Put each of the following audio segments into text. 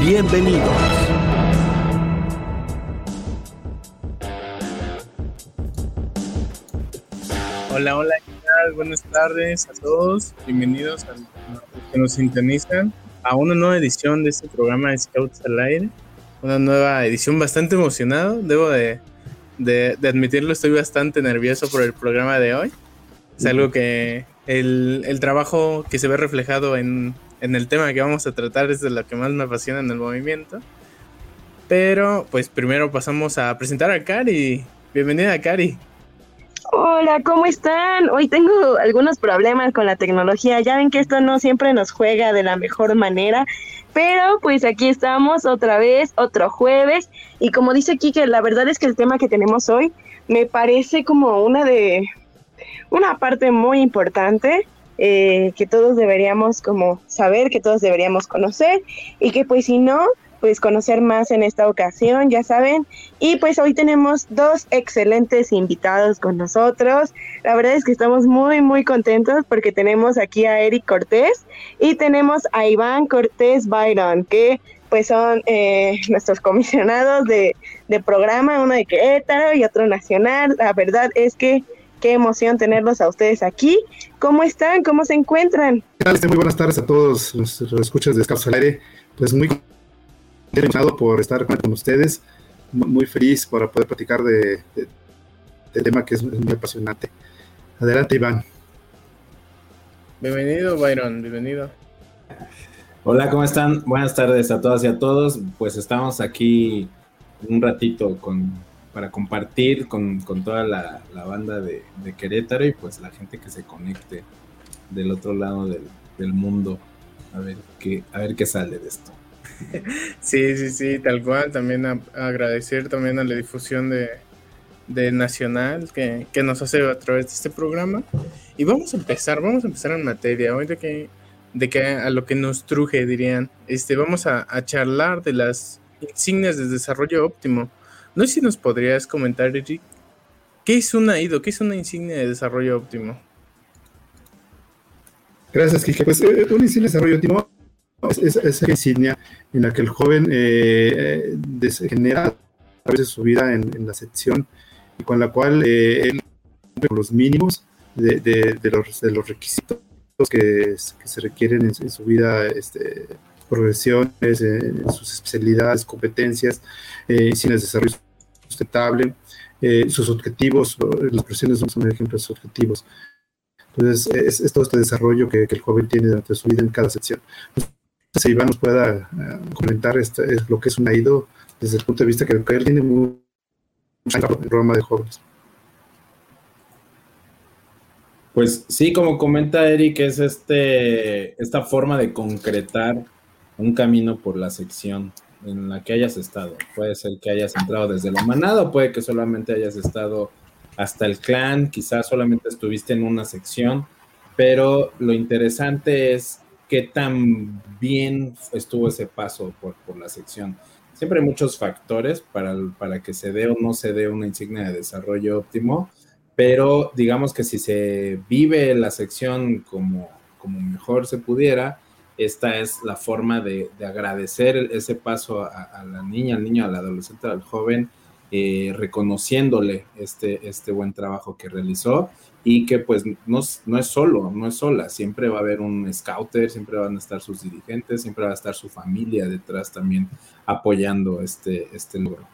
Bienvenidos. Hola, hola, ¿qué tal? Buenas tardes a todos. Bienvenidos a los que nos sintonizan a una nueva edición de este programa de Scouts al Aire. Una nueva edición bastante emocionado. Debo de, de, de admitirlo, estoy bastante nervioso por el programa de hoy. Es algo que el, el trabajo que se ve reflejado en, en el tema que vamos a tratar es de lo que más me apasiona en el movimiento. Pero pues primero pasamos a presentar a Cari. Bienvenida Cari. Hola, ¿cómo están? Hoy tengo algunos problemas con la tecnología. Ya ven que esto no siempre nos juega de la mejor manera. Pero pues aquí estamos otra vez, otro jueves. Y como dice Kike, la verdad es que el tema que tenemos hoy me parece como una de una parte muy importante eh, que todos deberíamos como saber, que todos deberíamos conocer y que pues si no, pues conocer más en esta ocasión, ya saben. Y pues hoy tenemos dos excelentes invitados con nosotros. La verdad es que estamos muy, muy contentos porque tenemos aquí a Eric Cortés y tenemos a Iván Cortés Byron, que pues son eh, nuestros comisionados de, de programa, uno de Querétaro y otro nacional. La verdad es que qué emoción tenerlos a ustedes aquí. ¿Cómo están? ¿Cómo se encuentran? Muy buenas tardes a todos los escuchas de Escasos al Aire. Pues muy emocionado por estar con ustedes, muy feliz para poder platicar de, de, de tema que es muy apasionante. Adelante, Iván. Bienvenido, Byron, bienvenido. Hola, ¿cómo están? Buenas tardes a todas y a todos. Pues estamos aquí un ratito con, para compartir con, con toda la, la banda de, Querétaro y pues la gente que se conecte del otro lado del, del mundo a ver qué a ver qué sale de esto. Sí, sí, sí, tal cual. También a, agradecer también a la difusión de, de Nacional que, que, nos hace a través de este programa. Y vamos a empezar, vamos a empezar en materia. Hoy de que, de que a lo que nos truje, dirían, este, vamos a charlar de las insignias de desarrollo óptimo. No sé si nos podrías comentar, Eric, ¿qué es una IDO? ¿Qué es una insignia de desarrollo óptimo? Gracias, Kike. Pues eh, una insignia de desarrollo óptimo es esa insignia en la que el joven eh, genera a de su vida en, la sección y con la cual eh, él cumple los mínimos de, los, requisitos que, que se requieren en, en, su vida, este, progresiones, en sus especialidades, competencias, eh, insignias de desarrollo sustentable, eh, sus objetivos, las presiones son un ejemplo de sus objetivos. Entonces, es, es todo este desarrollo que, el joven tiene durante su vida en cada sección. Si Iván nos pueda comentar este, lo que es un AIDO desde el punto de vista que, él tiene mucho programa de jóvenes. Pues sí, como comenta Eric, es este, esta forma de concretar un camino por la sección en la que hayas estado. Puede ser que hayas entrado desde la manada puede que solamente hayas estado hasta el clan, quizás solamente estuviste en una sección, pero lo interesante es qué tan bien estuvo ese paso por, por la sección. Siempre hay muchos factores para, para que se dé o no se dé una insignia de desarrollo óptimo, pero digamos que si se vive la sección como, como mejor se pudiera, esta es la forma de, de agradecer ese paso a, la niña, al niño, al adolescente, al joven, eh, reconociéndole este, este buen trabajo que realizó y que pues no, no, es solo, no es sola, siempre va a haber un scouter, siempre van a estar sus dirigentes, siempre va a estar su familia detrás también apoyando este, este logro.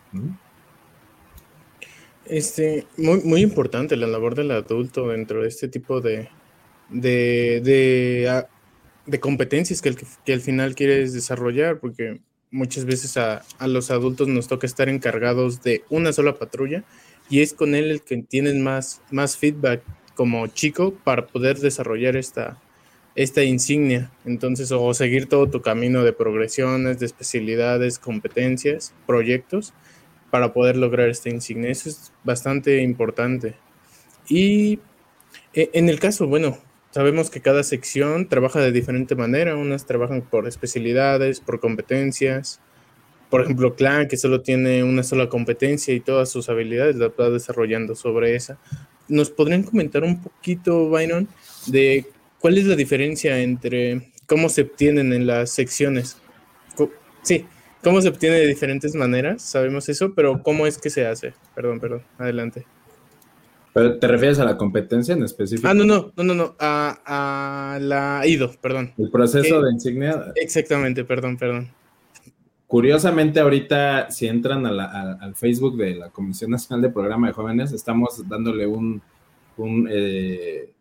Este, muy, muy importante la labor del adulto dentro de este tipo de, de, de, de competencias que, el, que al final quieres desarrollar, porque muchas veces a, a, los adultos nos toca estar encargados de una sola patrulla y es con él el que tienes más, más feedback como chico para poder desarrollar esta, esta insignia. Entonces, o seguir todo tu camino de progresiones, de especialidades, competencias, proyectos, para poder lograr esta insignia. Eso es bastante importante. Y e, en el caso, bueno, sabemos que cada sección trabaja de diferente manera. Unas trabajan por especialidades, por competencias. Por ejemplo, Clan, que solo tiene una sola competencia y todas sus habilidades las va desarrollando sobre esa. ¿Nos podrían comentar un poquito, Byron, de ¿Cuál es la diferencia entre cómo se obtienen en las secciones? Sí, cómo se obtiene de diferentes maneras, sabemos eso, pero ¿cómo es que se hace? Perdón, perdón, adelante. ¿Pero te refieres a la competencia en específico? Ah, no, no, no, no, no, a, la IDO, perdón. El proceso eh, de insignia. Exactamente, perdón, perdón. Curiosamente, ahorita, si entran al Facebook de la Comisión Nacional de Programa de Jóvenes, estamos dándole un, un eh,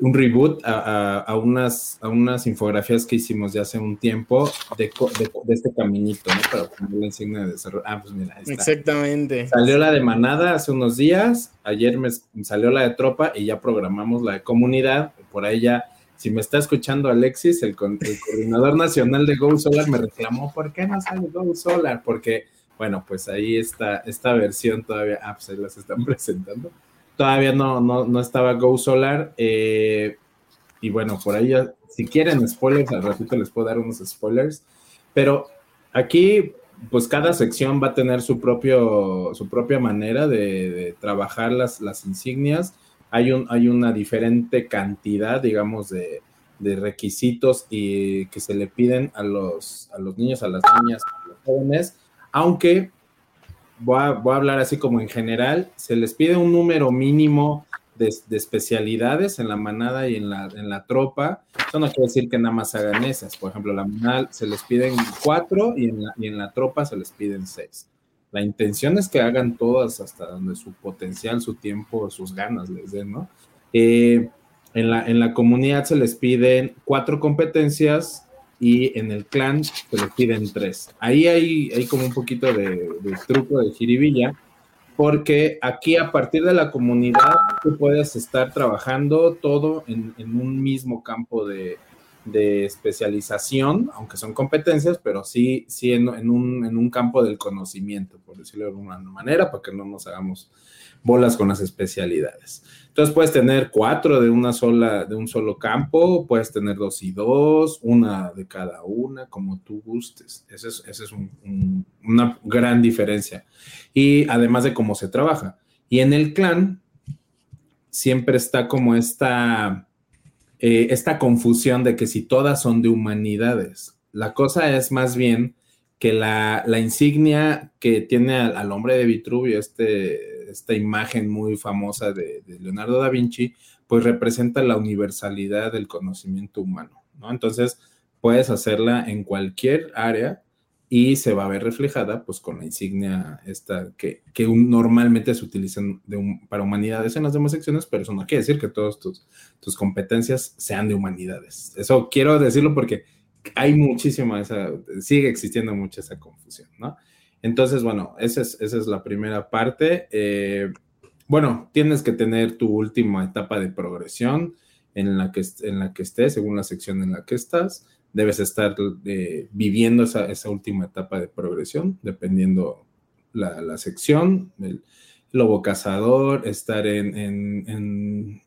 un reboot a, unas, a unas infografías que hicimos ya hace un tiempo de, este caminito, ¿no? Para poner la insignia de desarrollo. Ah, pues mira, ahí está. Exactamente. Salió la de manada hace unos días, ayer me salió la de tropa y ya programamos la de comunidad. Por ahí ya, si me está escuchando Alexis, el, el coordinador nacional de Go Solar me reclamó, ¿por qué no sale Go Solar? Porque, bueno, pues ahí está esta versión todavía, ah, pues ahí las están presentando todavía no, no, estaba Go Solar. Eh, y bueno, por ahí, si quieren spoilers, al ratito les puedo dar unos spoilers. Pero aquí, pues cada sección va a tener su, propio, su propia manera de, trabajar las, las insignias. Hay, un, hay una diferente cantidad, digamos, de, de requisitos y que se le piden a los, a los niños, a las niñas, a los jóvenes, aunque voy a, hablar así como en general, se les pide un número mínimo de, especialidades en la manada y en la, en la tropa. Eso no quiere decir que nada más hagan esas. Por ejemplo, la manada se les piden cuatro y en la, y en la tropa se les piden seis. La intención es que hagan todas hasta donde su potencial, su tiempo, sus ganas les den, ¿no? Eh, en, la, en la comunidad se les piden cuatro competencias y en el clan se le piden tres. Ahí hay, hay como un poquito de, truco de jiribilla, porque aquí a partir de la comunidad tú puedes estar trabajando todo en, un mismo campo de, especialización, aunque son competencias, pero sí, sí en, un, en un campo del conocimiento, por decirlo de alguna manera, para que no nos hagamos bolas con las especialidades. Entonces puedes tener cuatro de una sola, de un solo campo, puedes tener dos y dos, una de cada una, como tú gustes. Esa es, ese es una gran diferencia. Y además de cómo se trabaja. Y en el clan siempre está como esta, eh, esta confusión de que si todas son de humanidades. La cosa es más bien que la, insignia que tiene al, hombre de Vitruvio, este, esta imagen muy famosa de, Leonardo da Vinci, pues representa la universalidad del conocimiento humano, ¿no? Entonces, puedes hacerla en cualquier área y se va a ver reflejada pues con la insignia esta que, normalmente se utilizan para humanidades en las demás secciones, pero eso no quiere decir que todas tus, tus competencias sean de humanidades. Eso quiero decirlo porque hay muchísima esa, sigue existiendo mucha esa confusión, ¿no? Entonces, bueno, esa es, esa es la primera parte. Eh, bueno, tienes que tener tu última etapa de progresión en la que, en la que estés, según la sección en la que estás. Debes estar eh, viviendo esa, esa, última etapa de progresión, dependiendo la, la sección, el lobo cazador, estar en, en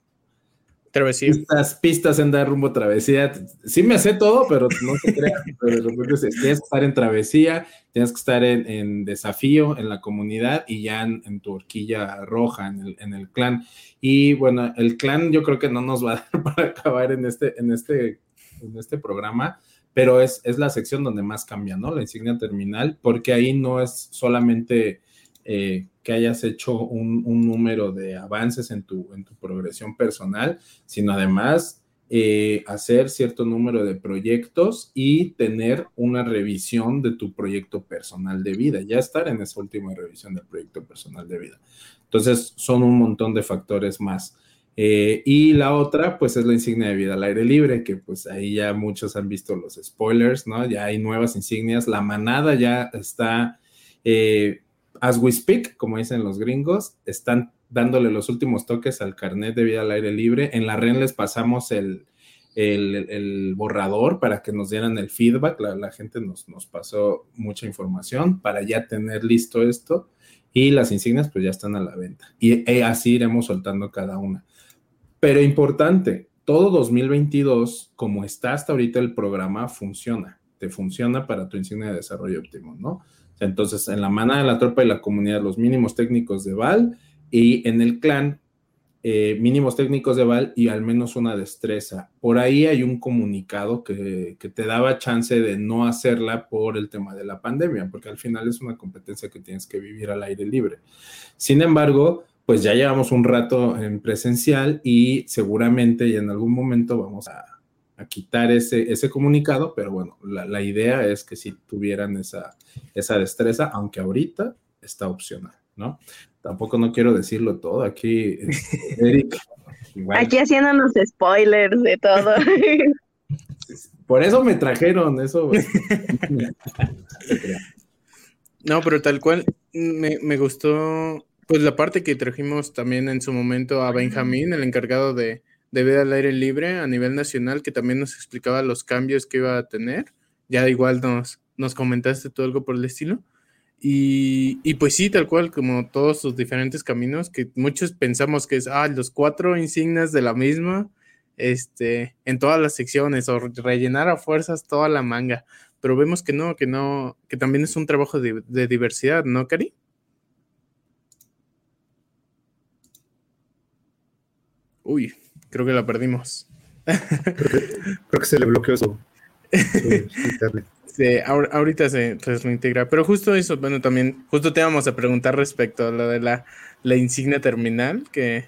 Travesía. Pistas, pistas en dar rumbo travesía. Sí me sé todo, pero no te creas. tienes que estar en travesía, tienes que estar en, desafío en la comunidad y ya en, tu horquilla roja, en el, en el, clan. Y bueno, el clan yo creo que no nos va a dar para acabar en este, en este, en este programa, pero es, es la sección donde más cambia, ¿no? La insignia terminal, porque ahí no es solamente eh, que hayas hecho un, número de avances en tu, en tu progresión personal, sino además eh, hacer cierto número de proyectos y tener una revisión de tu proyecto personal de vida, ya estar en esa última revisión del proyecto personal de vida. Entonces, son un montón de factores más. Eh, y la otra, pues es la insignia de vida al aire libre, que pues ahí ya muchos han visto los spoilers, ¿no? Ya hay nuevas insignias, la manada ya está as we speak, como dicen los gringos, están dándole los últimos toques al carnet de vida al aire libre. En la REN les pasamos el, el, borrador para que nos dieran el feedback. La, gente nos, nos, pasó mucha información para ya tener listo esto y las insignias pues ya están a la venta. Y, y así iremos soltando cada una. Pero importante, todo 2022, como está hasta ahorita el programa, funciona. Te funciona para tu insignia de desarrollo óptimo, ¿no? Entonces, en la mana de la tropa y la comunidad, los mínimos técnicos de Val y en el clan, eh, mínimos técnicos de Val y al menos una destreza. Por ahí hay un comunicado que, que, te daba chance de no hacerla por el tema de la pandemia, porque al final es una competencia que tienes que vivir al aire libre. Sin embargo, pues ya llevamos un rato en presencial y seguramente y en algún momento vamos a, quitar ese, ese comunicado, pero bueno, la, idea es que si tuvieran esa, esa destreza, aunque ahorita está opcional, ¿no? Tampoco no quiero decirlo todo, aquí este, Eric. Aquí haciéndonos spoilers de todo. Por eso me trajeron, eso. no, pero tal cual, me, me gustó pues la parte que trajimos también en su momento a Benjamín, el encargado de, de vida al aire libre a nivel nacional, que también nos explicaba los cambios que iba a tener. Ya igual nos, nos comentaste todo algo por el estilo. Y, y, pues sí, tal cual, como todos sus diferentes caminos, que muchos pensamos que es, ah, los cuatro insignias de la misma, este, en todas las secciones, o rellenar a fuerzas toda la manga. Pero vemos que no, que no, que también es un trabajo de, de diversidad, ¿no, Cari? Uy, creo que la perdimos. Creo que, se le bloqueó su, internet. Sí, ahorita se, reintegra. Pero justo eso, bueno, también, justo te vamos a preguntar respecto a lo de la, la insignia terminal que,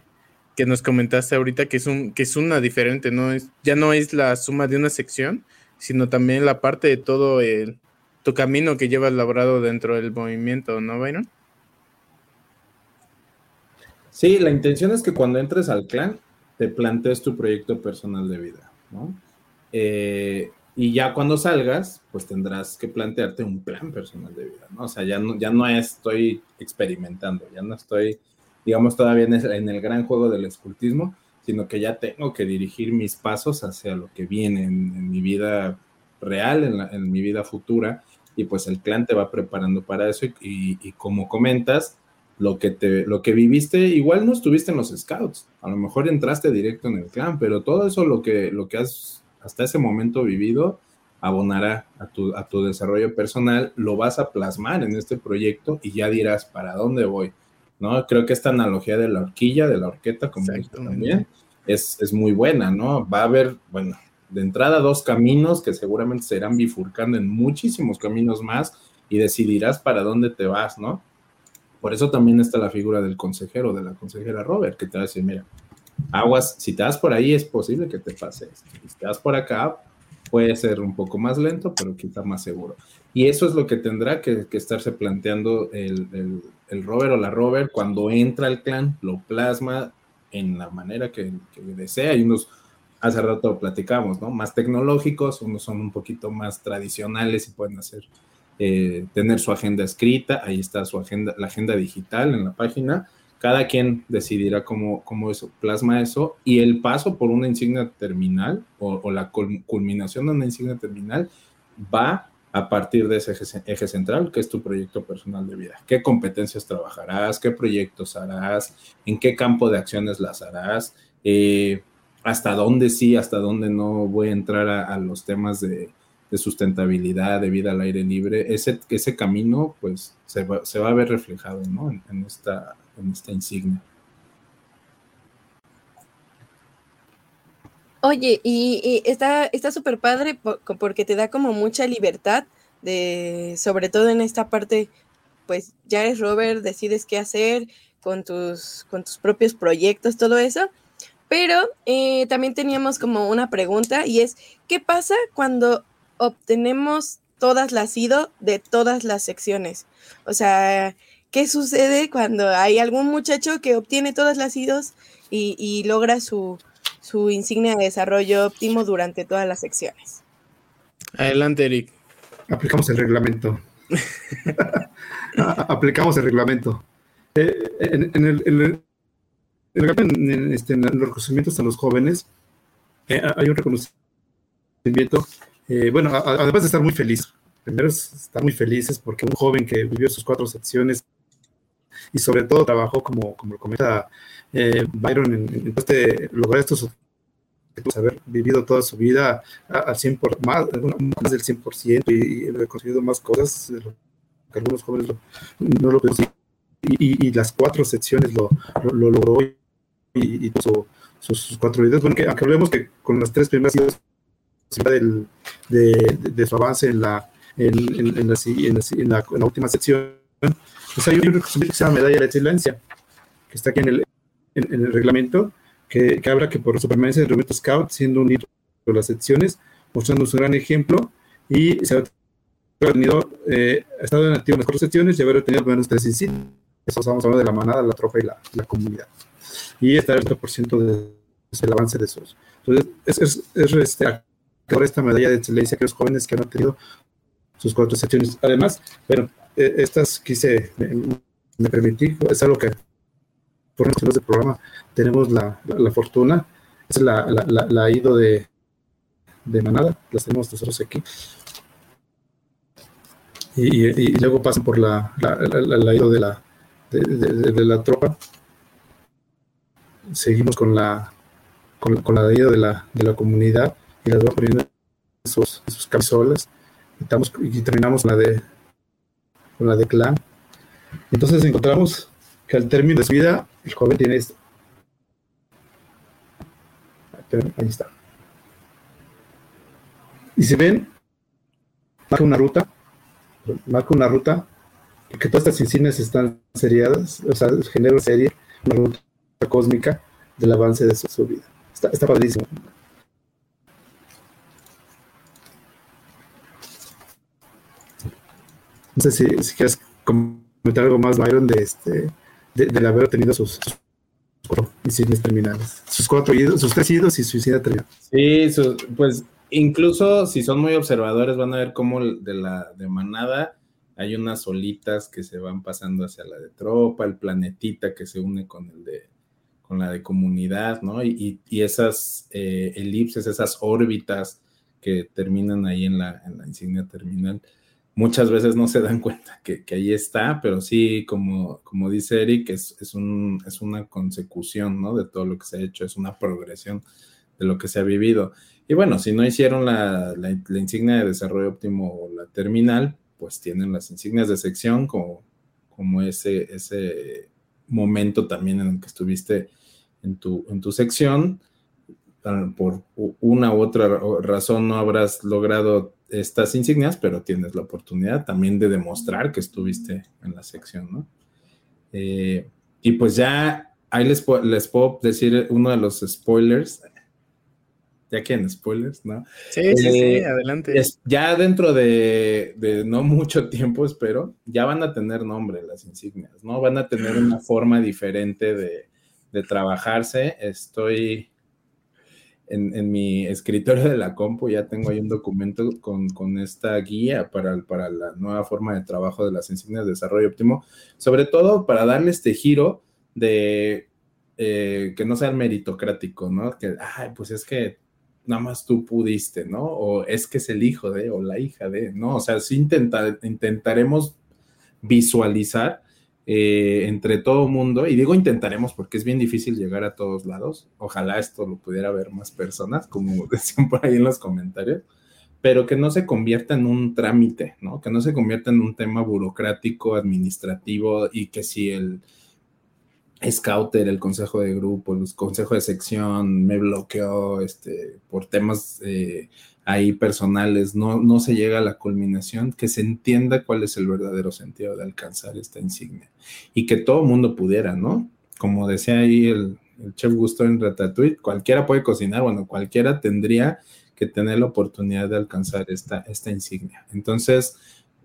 que, nos comentaste ahorita, que es un, que es una diferente, ¿no? Es, ya no es la suma de una sección, sino también la parte de todo el tu camino que llevas labrado dentro del movimiento, ¿no, Byron? Sí, la intención es que cuando entres al clan te plantees tu proyecto personal de vida, ¿no? Eh, y ya cuando salgas, pues tendrás que plantearte un plan personal de vida, ¿no? O sea, ya no, ya no estoy experimentando, ya no estoy, digamos, todavía en el, gran juego del escultismo, sino que ya tengo que dirigir mis pasos hacia lo que viene en, mi vida real, en, mi vida futura, y pues el clan te va preparando para eso y como comentas, lo que te, lo que viviste, igual no estuviste en los scouts, a lo mejor entraste directo en el clan, pero todo eso lo que, lo que has hasta ese momento vivido abonará a tu, a tu desarrollo personal, lo vas a plasmar en este proyecto y ya dirás para dónde voy, ¿no? Creo que esta analogía de la horquilla, de la horqueta, como también, es, es muy buena, ¿no? Va a haber, bueno, de entrada dos caminos que seguramente se irán bifurcando en muchísimos caminos más y decidirás para dónde te vas, ¿no? Por eso también está la figura del consejero, de la consejera Robert, que te va a decir, mira, aguas, si te das por ahí es posible que te pase esto. Si te das por acá, puede ser un poco más lento, pero quizá más seguro. Y eso es lo que tendrá que, estarse planteando el, el, Robert o la Robert cuando entra al clan, lo plasma en la manera que, que desea. Y unos, hace rato platicamos, ¿no? Más tecnológicos, unos son un poquito más tradicionales y pueden hacer eh, tener su agenda escrita, ahí está su agenda, la agenda digital en la página. Cada quien decidirá cómo, cómo eso, plasma eso y el paso por una insignia terminal o, la culminación de una insignia terminal va a partir de ese eje, central, que es tu proyecto personal de vida. ¿Qué competencias trabajarás? ¿Qué proyectos harás? ¿En qué campo de acciones las harás? Eh, ¿Hasta dónde sí, hasta dónde no voy a entrar a los temas de, de sustentabilidad, de vida al aire libre, ese, ese camino pues se va, a ver reflejado en, esta, en esta insignia. Oye, y, está súper padre porque te da como mucha libertad de, sobre todo en esta parte, pues ya eres Robert, decides qué hacer con tus, con tus propios proyectos, todo eso. Pero eh, también teníamos como una pregunta y es, ¿qué pasa cuando obtenemos todas las IDO de todas las secciones. O sea, ¿qué sucede cuando hay algún muchacho que obtiene todas las IDOs y, logra su, su, insignia de desarrollo óptimo durante todas las secciones? Adelante, Eric. Aplicamos el reglamento. Aplicamos el reglamento. Eh, en, el, en, este, en, los reconocimientos a los jóvenes, eh, hay un reconocimiento, eh, bueno, además de estar muy feliz, primero estar muy felices porque un joven que vivió sus cuatro secciones y sobre todo trabajó como, como lo comenta eh, Byron en, este, lograr estos haber vivido toda su vida al 100 por, más, más del 100% y, y haber conseguido más cosas de lo que algunos jóvenes no lo consiguen y, y, las cuatro secciones lo, lo, logró y, y sus, cuatro videos. Bueno, que, aunque hablemos que con las tres primeras del, de, de, su avance en la, en, en, en, la, en, la, la última sección, pues hay un que se llama Medalla de Excelencia, que está aquí en el, el reglamento, que, que, habla que por su permanencia en el reglamento Scout, siendo un hito de las secciones, mostrando su gran ejemplo y se ha tenido, eh, ha estado en activo en las cuatro secciones y haber tenido al menos tres. Eso estamos hablando de la manada, la tropa y la, la comunidad. Y está el 30% de, el avance de esos. Entonces, es, es, es este, por esta medalla de excelencia que los jóvenes que han tenido sus cuatro secciones. Además, bueno, eh, estas quise, me, permití, es algo que por nosotros del programa tenemos la, la, fortuna, es la, la, la, ido de, de manada, las tenemos nosotros aquí. Y, luego pasan por la, la, ido de la, de, de, de, la tropa. Seguimos con la con, con la ido de la, de la comunidad y las va poniendo en sus, en sus camisolas. Estamos, y terminamos con la de con la de clan. Entonces encontramos que al término de su vida, el joven tiene esto. Ahí está. Y si ven, marca una ruta, marca una ruta, que todas estas insignias están seriadas, o sea, genera serie, una ruta cósmica del avance de su, su vida. Está, está padrísimo. No sé si, quieres comentar algo más, Byron, de este de, haber tenido sus, sus cuatro terminales. Sus cuatro idos, sus tres idos y su insignia terminal. Sí, pues incluso si son muy observadores van a ver cómo de la de manada hay unas olitas que se van pasando hacia la de tropa, el planetita que se une con el de con la de comunidad, ¿no? Y, y esas eh, elipses, esas órbitas que terminan ahí en la, en la insignia terminal muchas veces no se dan cuenta que, que ahí está, pero sí, como, como dice Eric, es, es, un, es una consecución ¿no? de todo lo que se ha hecho, es una progresión de lo que se ha vivido. Y bueno, si no hicieron la, la, insignia de desarrollo óptimo o la terminal, pues tienen las insignias de sección como, como ese, ese momento también en el que estuviste en tu, en tu sección. Por una u otra razón no habrás logrado estas insignias, pero tienes la oportunidad también de demostrar que estuviste en la sección, ¿no? Eh, y pues ya ahí les, les, puedo decir uno de los spoilers. Ya quieren spoilers, ¿no? Sí, eh, sí, sí, adelante. Es, ya dentro de, de, no mucho tiempo, espero, ya van a tener nombre las insignias, ¿no? Van a tener una forma diferente de, de trabajarse. Estoy en, en, mi escritorio de la compu ya tengo ahí un documento con, con esta guía para, para, la nueva forma de trabajo de las insignias de desarrollo óptimo, sobre todo para darle este giro de eh, que no sea meritocrático, ¿no? Que, ay, pues es que nada más tú pudiste, ¿no? O es que es el hijo de, o la hija de, ¿no? O sea, sí intenta, intentaremos visualizar eh, entre todo mundo, y digo intentaremos porque es bien difícil llegar a todos lados, ojalá esto lo pudiera ver más personas, como decían por ahí en los comentarios, pero que no se convierta en un trámite, ¿no? Que no se convierta en un tema burocrático, administrativo, y que si el scouter, el consejo de grupo, el consejo de sección me bloqueó este, por temas... Eh, ahí personales, no, no se llega a la culminación, que se entienda cuál es el verdadero sentido de alcanzar esta insignia y que todo mundo pudiera, ¿no? Como decía ahí el, el chef Gusto en Ratatouille, cualquiera puede cocinar, bueno, cualquiera tendría que tener la oportunidad de alcanzar esta, esta insignia. Entonces,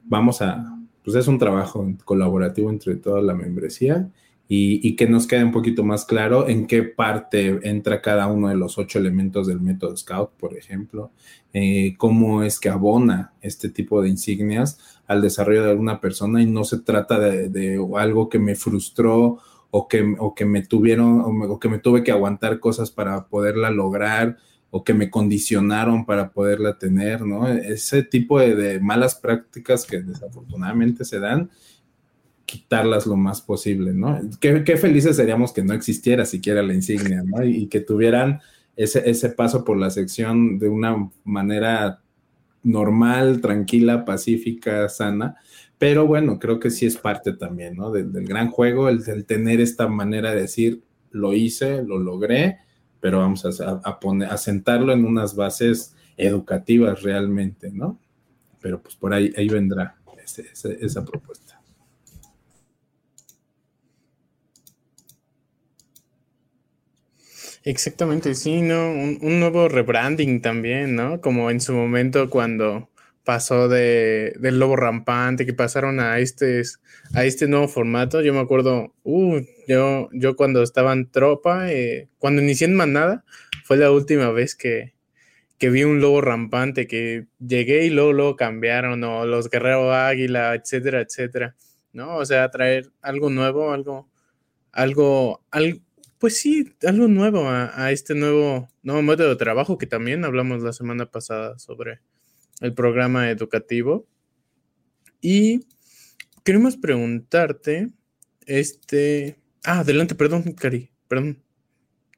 vamos a, pues es un trabajo colaborativo entre toda la membresía y, que nos quede un poquito más claro en qué parte entra cada uno de los ocho elementos del método Scout, por ejemplo, eh, cómo es que abona este tipo de insignias al desarrollo de alguna persona y no se trata de, algo que me frustró o que, o que me tuvieron o, que me tuve que aguantar cosas para poderla lograr. o que me condicionaron para poderla tener, ¿no? Ese tipo de, malas prácticas que desafortunadamente se dan, quitarlas lo más posible, ¿no? Qué, felices seríamos que no existiera siquiera la insignia, ¿no? Y, que tuvieran ese, ese paso por la sección de una manera normal, tranquila, pacífica, sana. Pero bueno, creo que sí es parte también, ¿no? Del, gran juego, el, tener esta manera de decir, lo hice, lo logré, pero vamos a, poner, a sentarlo en unas bases educativas realmente, ¿no? Pero pues por ahí, ahí vendrá esa propuesta. Exactamente, sí, ¿no? Un, un, nuevo rebranding también, ¿no? Como en su momento cuando pasó de, del lobo rampante, que pasaron a este, a este nuevo formato. Yo me acuerdo, uh, yo, yo cuando estaba en tropa, eh, cuando inicié en manada, fue la última vez que, que vi un lobo rampante, que llegué y luego, luego cambiaron, o los guerreros águila, etcétera, etcétera, ¿no? O sea, traer algo nuevo, algo, algo, algo pues sí, algo nuevo a, este nuevo, nuevo método de trabajo que también hablamos la semana pasada sobre, el programa educativo. Y queremos preguntarte, este, ah, adelante, perdón, Cari, perdón.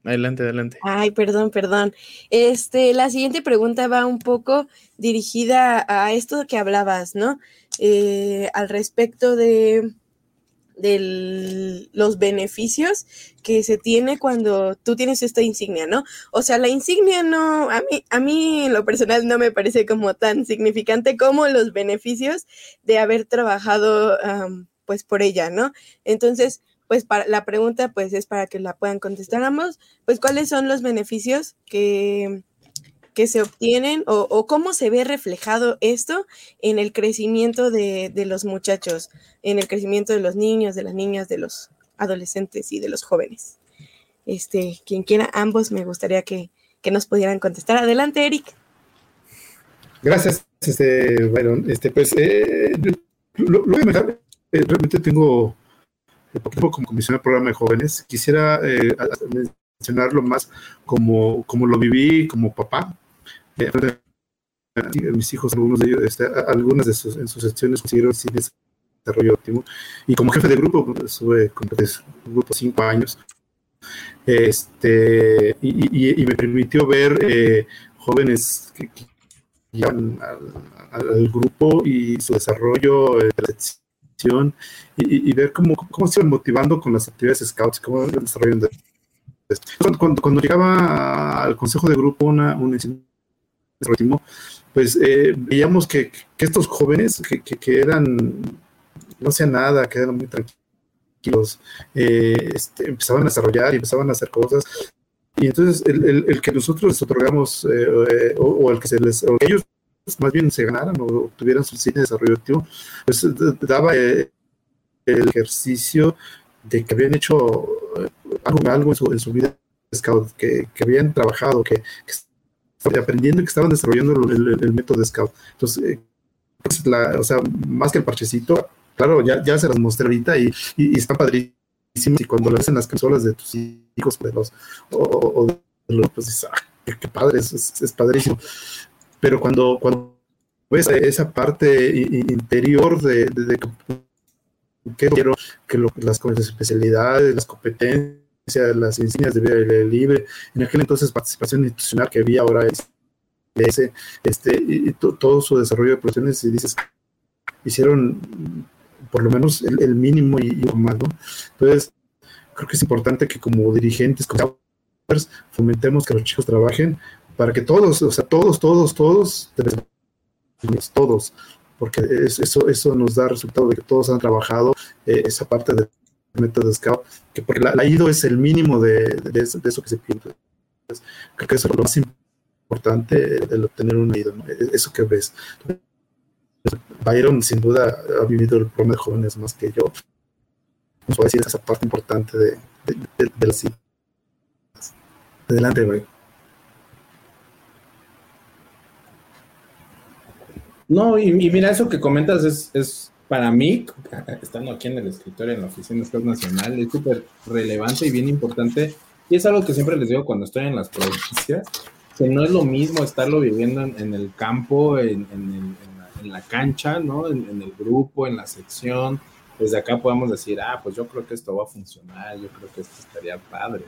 Adelante, adelante. Ay, perdón, perdón. Este, la siguiente pregunta va un poco dirigida a esto que hablabas, ¿no? Eh, al respecto de de los beneficios que se tiene cuando tú tienes esta insignia, ¿no? O sea, la insignia no, a mí, a mí en lo personal no me parece como tan significante como los beneficios de haber trabajado pues por ella, ¿no? Entonces, pues para, la pregunta pues es para que la puedan contestar ambos, pues cuáles son los beneficios que, que se obtienen o, cómo se ve reflejado esto en el crecimiento de, los muchachos, en el crecimiento de los niños, de las niñas, de los adolescentes y de los jóvenes. Este, quien quiera, ambos me gustaría que, nos pudieran contestar. Adelante, Eric. Gracias, este, bueno, este, pues, eh, lo, lo eh, realmente tengo eh, como comisión del programa de jóvenes, quisiera mencionarlo más como, como lo viví como papá, mis hijos, algunos de ellos, este, algunas de sus, en sus secciones consiguieron sin desarrollo óptimo. Y como jefe de grupo, pues, estuve con un grupo cinco años. Este, y, me permitió ver eh, jóvenes que, llegan al, grupo y su desarrollo, eh, de sección, y, ver cómo, cómo se iban motivando con las actividades scouts, cómo iban desarrollando. Cuando, cuando, llegaba al consejo de grupo una, una pues eh, veíamos que, estos jóvenes que, eran, no hacían nada, que eran muy tranquilos, eh, este, empezaban a desarrollar y empezaban a hacer cosas. Y entonces el, que nosotros les otorgamos, eh, o, el que se les, o ellos más bien se ganaran o tuvieran su cine de desarrollo activo, pues daba el ejercicio de que habían hecho algo, algo en, su, en su vida scout, que, habían trabajado, que, que aprendiendo y que estaban desarrollando el, método de Scout. Entonces, eh, pues, o sea, más que el parchecito, claro, ya, ya se las mostré ahorita y, y, están padrísimos. Y cuando lo ves en las consolas de tus hijos, de los, o, de los, pues ah, qué, padre, es, es, padrísimo. Pero cuando, cuando ves esa parte interior de, de, que quiero que las especialidades, las competencias, las insignias de vida libre, en aquel entonces participación institucional que había ahora es ese, este, y todo su desarrollo de profesiones y dices, hicieron por lo menos el, mínimo y, y más, ¿no? Entonces, creo que es importante que como dirigentes, como fomentemos que los chicos trabajen para que todos, o sea, todos, todos, todos, todos, porque eso, eso nos da resultado de que todos han trabajado eh, esa parte de método Scout, que porque la, IDO es el mínimo de, de, eso, que se pide. creo que es lo más importante el obtener un IDO, e, eso que ves. Byron sin duda ha vivido el problema de jóvenes más que yo. Nos a decir esa parte importante de, de, de las Adelante, güey. No, y, mira, eso que comentas es para mí, estando aquí en el escritorio en la Oficina Scout Nacional, es súper relevante y bien importante. Y es algo que siempre les digo cuando estoy en las provincias. que no es lo mismo estarlo viviendo en, el campo, en, la, cancha, ¿no? En, el grupo, en la sección. Desde acá podemos decir, ah, pues yo creo que esto va a funcionar, yo creo que esto estaría padre.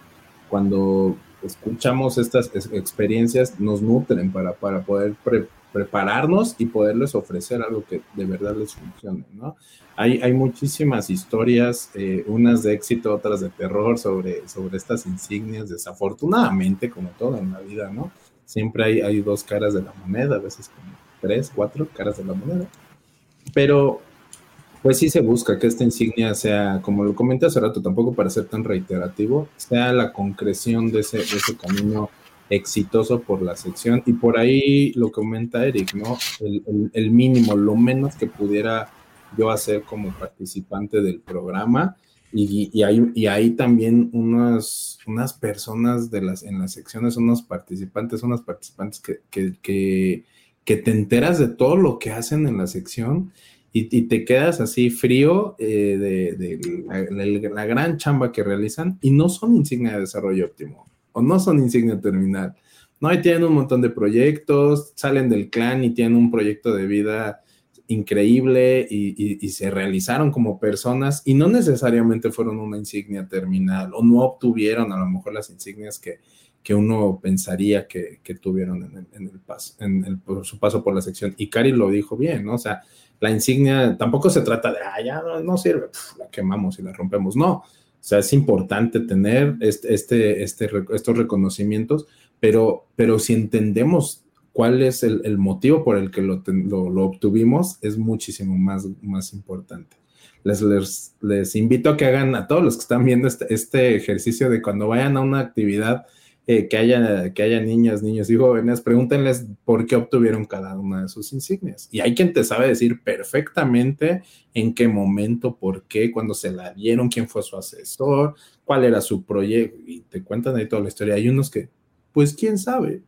Cuando escuchamos estas experiencias, nos nutren para, para poder prepararnos y poderles ofrecer algo que de verdad les funcione, ¿no? Hay, hay muchísimas historias, eh, unas de éxito, otras de terror sobre, sobre estas insignias, desafortunadamente, como todo en la vida, ¿no? Siempre hay, hay dos caras de la moneda, a veces como tres, cuatro caras de la moneda. Pero, pues sí se busca que esta insignia sea, como lo comenté hace rato, tampoco para ser tan reiterativo, sea la concreción de ese, de ese camino exitoso por la sección. Y por ahí lo comenta Eric, ¿no? El, mínimo, lo menos que pudiera yo hacer como participante del programa. Y, y, hay, y hay también unas, unas personas de las, en las secciones, unos participantes, unas participantes que, que, que, te enteras de todo lo que hacen en la sección y, te quedas así frío eh, de la, gran chamba que realizan y no son insignia de desarrollo óptimo o no son insignia terminal. No, y tienen un montón de proyectos, salen del clan y tienen un proyecto de vida increíble y, se realizaron como personas y no necesariamente fueron una insignia terminal o no obtuvieron a lo mejor las insignias que, que uno pensaría que, tuvieron en, el, paso, en su paso por la sección. Y Cari lo dijo bien, ¿no? O sea, la insignia tampoco se trata de, ah, ya no, sirve, la quemamos y la rompemos. No, o sea, es importante tener este, este, este estos reconocimientos, pero, pero si entendemos cuál es el, motivo por el que lo, obtuvimos, es muchísimo más, más importante. Les, les, les, invito a que hagan a todos los que están viendo este, este ejercicio de cuando vayan a una actividad eh, que, haya, que haya niñas, niños y jóvenes, pregúntenles por qué obtuvieron cada una de sus insignias. Y hay quien te sabe decir perfectamente en qué momento, por qué, cuando se la dieron, quién fue su asesor, cuál era su proyecto, y te cuentan ahí toda la historia. Hay unos que, pues quién sabe,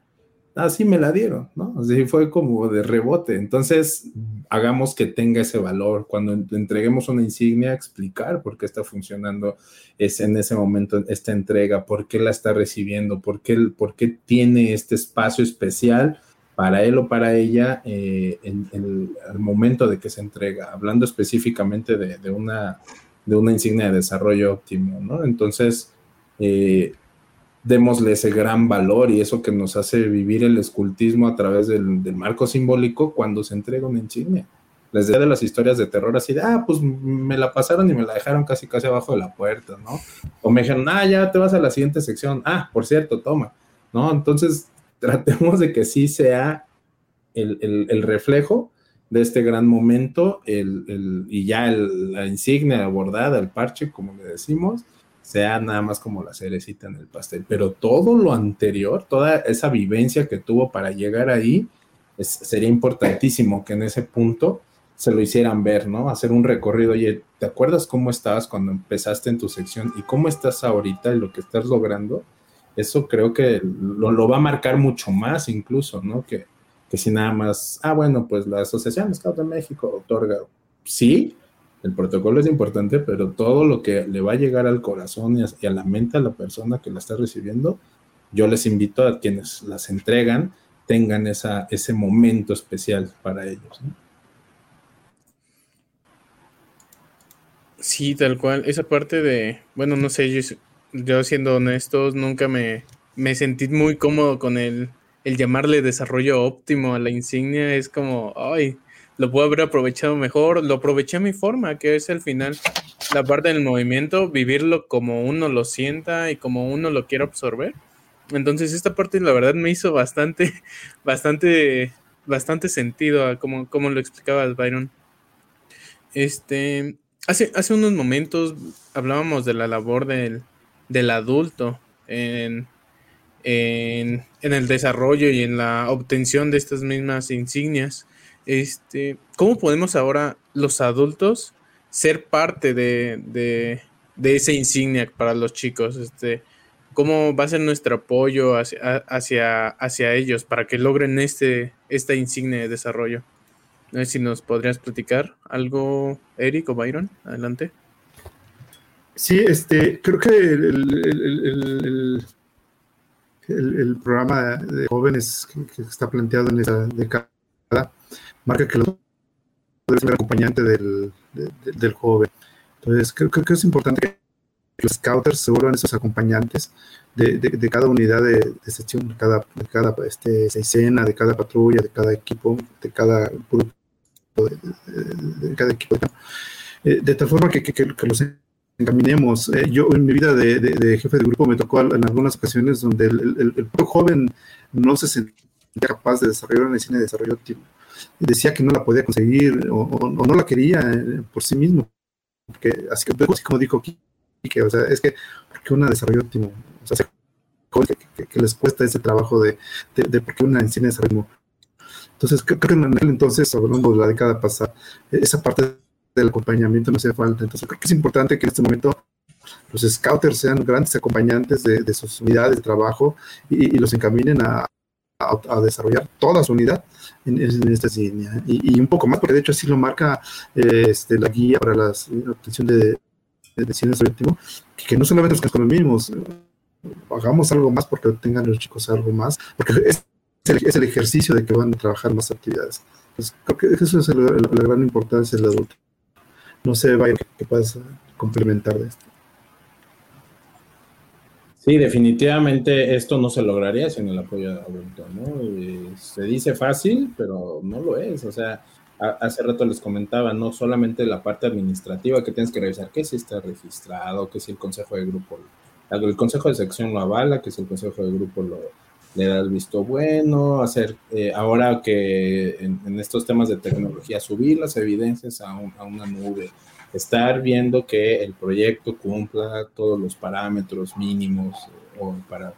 así me la dieron, ¿no? Así fue como de rebote. Entonces, hagamos que tenga ese valor. Cuando entreguemos una insignia, explicar por qué está funcionando es en ese momento esta entrega, por qué la está recibiendo, por qué, por qué tiene este espacio especial para él o para ella eh, en, el momento de que se entrega, hablando específicamente de, una, de una insignia de desarrollo óptimo, ¿no? Entonces, eh, démosle ese gran valor y eso que nos hace vivir el escultismo a través del, marco simbólico cuando se entrega una insignia. Les decía de las historias de terror así de, ah, pues me la pasaron y me la dejaron casi casi abajo de la puerta, ¿no? O me dijeron, ah, ya te vas a la siguiente sección, ah, por cierto, toma, ¿no? Entonces, tratemos de que sí sea el, reflejo de este gran momento el, y ya la insignia bordada, el parche, como le decimos, sea nada más como la cerecita en el pastel, pero todo lo anterior, toda esa vivencia que tuvo para llegar ahí, sería importantísimo que en ese punto se lo hicieran ver, ¿no? Hacer un recorrido, oye, ¿te acuerdas cómo estabas cuando empezaste en tu sección y cómo estás ahorita y lo que estás logrando? Eso creo que lo, va a marcar mucho más incluso, ¿no? Que, que si nada más, ah, bueno, pues la Asociación Scout de México otorga, sí, el protocolo es importante, pero todo lo que le va a llegar al corazón y a, la mente a la persona que la está recibiendo, yo les invito a quienes las entregan tengan esa, ese momento especial para ellos. Sí, tal cual. Esa parte de, bueno, no sé, yo, siendo honestos, nunca me, me sentí muy cómodo con el, el llamarle desarrollo óptimo a la insignia. Es como, ay, lo puedo haber aprovechado mejor, lo aproveché a mi forma, que es el final, la parte del movimiento, vivirlo como uno lo sienta y como uno lo quiere absorber. Entonces esta parte la verdad me hizo bastante, bastante, bastante sentido como, como lo explicabas, Byron. Este, hace, hace unos momentos hablábamos de la labor del, del adulto en, en, en el desarrollo y en la obtención de estas mismas insignias. Este, ¿cómo podemos ahora los adultos ser parte de, de, esa insignia para los chicos? Este, ¿Cómo va a ser nuestro apoyo hacia, hacia, hacia ellos para que logren este, esta insignia de desarrollo? No sé si nos podrías platicar algo, Eric o Byron. Adelante. Sí, este, creo que el, el, programa de jóvenes que, está planteado en esa década marca que los es el acompañante del, del joven. Entonces, creo, que es importante que los scouters se vuelvan esos acompañantes de, de, cada unidad de, sección, de cada, de cada este, escena, de cada patrulla, de cada equipo, de cada grupo, de, cada equipo. Eh, de tal forma que, que, que los encaminemos. Eh, yo en mi vida de, jefe de grupo me tocó en algunas ocasiones donde el, el, joven no se sentía capaz de desarrollar una medicina de desarrollo óptimo. Decía que no la podía conseguir o, no la quería eh, por sí mismo. Porque, así, que, como dijo Kike, o sea, es que porque una desarrollo óptimo, o sea, que, les cuesta ese trabajo de, de, por qué una medicina de desarrollo entonces, creo que en aquel entonces, hablando de la década pasada, esa parte del acompañamiento no hacía falta. Entonces creo que es importante que en este momento los scouters sean grandes acompañantes de, sus unidades de trabajo y, los encaminen a, desarrollar toda su unidad en, esta línea. Y, un poco más, porque de hecho así lo marca eh, este, la guía para la obtención de, decisiones óptimo, que, no solamente los con los mismos, hagamos algo más porque tengan los chicos algo más, porque es el, es el ejercicio de que van a trabajar más actividades. creo que eso es la gran importancia del adulto. No sé, vaya, que puedas complementar de esto. Sí, definitivamente esto no se lograría sin el apoyo adulto, ¿no? se dice fácil, pero no lo es. O sea, hace rato les comentaba, no solamente la parte administrativa que tienes que revisar, que si está registrado, que si el consejo de grupo, el consejo de sección lo avala, que si el consejo de grupo lo, le da el visto bueno, hacer, eh, ahora que en, estos temas de tecnología, subir las evidencias a, una nube, estar viendo que el proyecto cumpla todos los parámetros mínimos o para,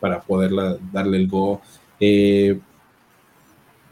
para, poderla darle el go. Eh,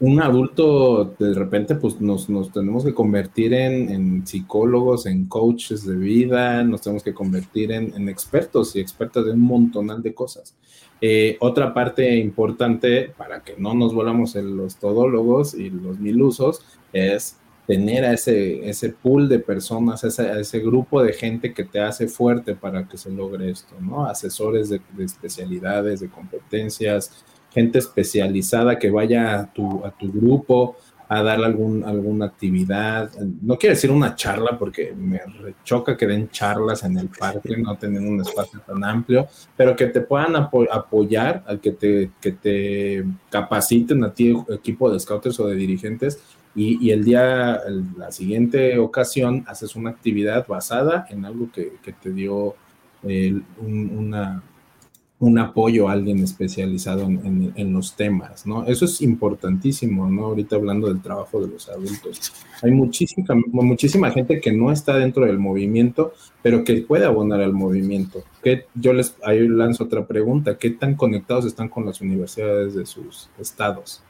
un adulto de repente pues nos, nos tenemos que convertir en, psicólogos, en coaches de vida, nos tenemos que convertir en, expertos y expertas de un montonal de cosas. Eh, otra parte importante para que no nos volvamos en los todólogos y los milusos es tener a ese, ese pool de personas, ese, ese grupo de gente que te hace fuerte para que se logre esto, ¿no? Asesores de, de especialidades, de competencias, gente especializada que vaya a tu, a tu grupo a dar algún, alguna actividad. No quiero decir una charla porque me choca que den charlas en el parque, no tener un espacio tan amplio, pero que te puedan apoyar, al que te, que te capaciten a ti, equipo de scouters o de dirigentes, y, y el día, la siguiente ocasión, haces una actividad basada en algo que, te dio una, un apoyo a alguien especializado en, los temas, ¿no? Eso es importantísimo, ¿no? Ahorita hablando del trabajo de los adultos. Hay muchísima, muchísima gente que no está dentro del movimiento, pero que puede abonar al movimiento. Que yo les ahí lanzo otra pregunta, ¿qué tan conectados están con las universidades de sus estados?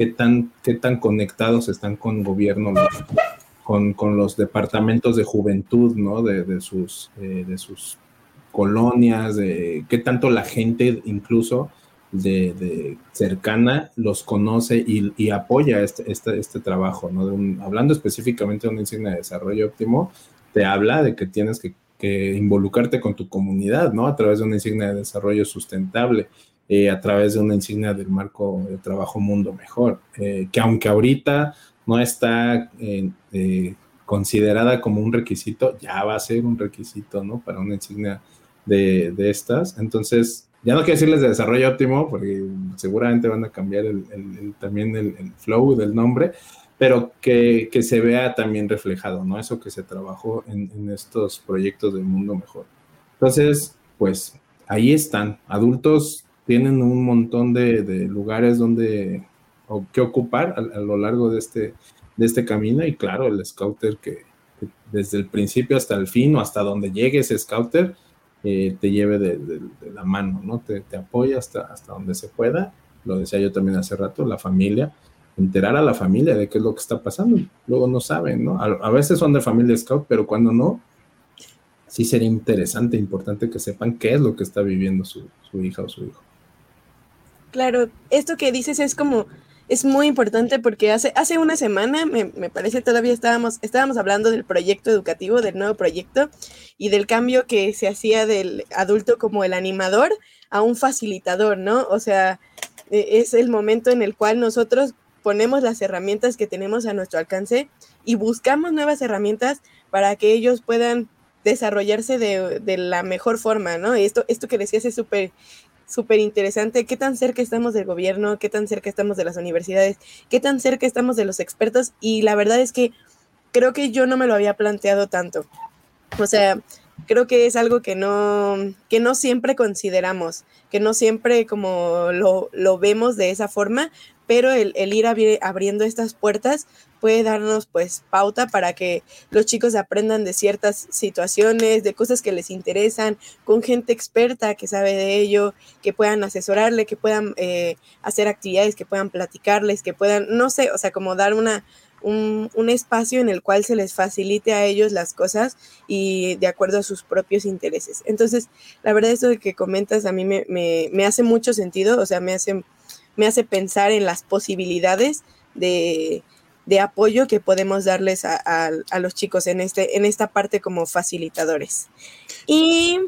¿Qué tan, qué tan conectados están con gobierno, con, con los departamentos de juventud, ¿no? De, de sus, eh, de sus colonias, de qué tanto la gente incluso de, cercana los conoce y, apoya este, este, este, trabajo, ¿no? hablando específicamente de una insignia de desarrollo óptimo, te habla de que tienes que, involucrarte con tu comunidad, ¿no? A través de una insignia de desarrollo sustentable, eh, a través de una insignia del marco de trabajo mundo mejor, eh, que aunque ahorita no está eh, considerada como un requisito, ya va a ser un requisito, ¿no? Para una insignia de, estas. Entonces, ya no quiero decirles de desarrollo óptimo, porque seguramente van a cambiar el, también el, flow del nombre, pero que, se vea también reflejado, ¿no? Eso que se trabajó en, estos proyectos del mundo mejor. Entonces, pues ahí están. Adultos tienen un montón de, lugares donde o que ocupar a, lo largo de este, de este camino y claro, el scouter que, desde el principio hasta el fin o hasta donde llegue ese scouter, eh, te lleve de, la mano, ¿no? Te, apoya hasta, hasta donde se pueda. Lo decía yo también hace rato, la familia, enterar a la familia de qué es lo que está pasando. Luego no saben, ¿no? A, veces son de familia scout, pero cuando no, sí sería interesante, importante que sepan qué es lo que está viviendo su, hija o su hijo. Claro, esto que dices es como es muy importante porque hace, hace una semana, me, me, parece, todavía estábamos, estábamos hablando del proyecto educativo, del nuevo proyecto y del cambio que se hacía del adulto como el animador a un facilitador, ¿no? O sea, e, es el momento en el cual nosotros ponemos las herramientas que tenemos a nuestro alcance y buscamos nuevas herramientas para que ellos puedan desarrollarse de, de la mejor forma, ¿no? Esto, esto que decías es súper súper interesante qué tan cerca estamos del gobierno, qué tan cerca estamos de las universidades, qué tan cerca estamos de los expertos y la verdad es que creo que yo no me lo había planteado tanto. O sea, creo que es algo que no, que no siempre consideramos, que no siempre como lo, lo vemos de esa forma, pero el, el ir abriendo estas puertas puede darnos pues pauta para que los chicos aprendan de ciertas situaciones, de cosas que les interesan, con gente experta que sabe de ello, que puedan asesorarle, que puedan eh, hacer actividades, que puedan platicarles, que puedan, no sé, o sea, como dar una, un, un, espacio en el cual se les facilite a ellos las cosas y de acuerdo a sus propios intereses. Entonces, la verdad, esto que comentas a mí me, me, me hace mucho sentido, o sea, me hace, me hace pensar en las posibilidades de, de apoyo que podemos darles a, a, los chicos en, este, en esta parte como facilitadores. Y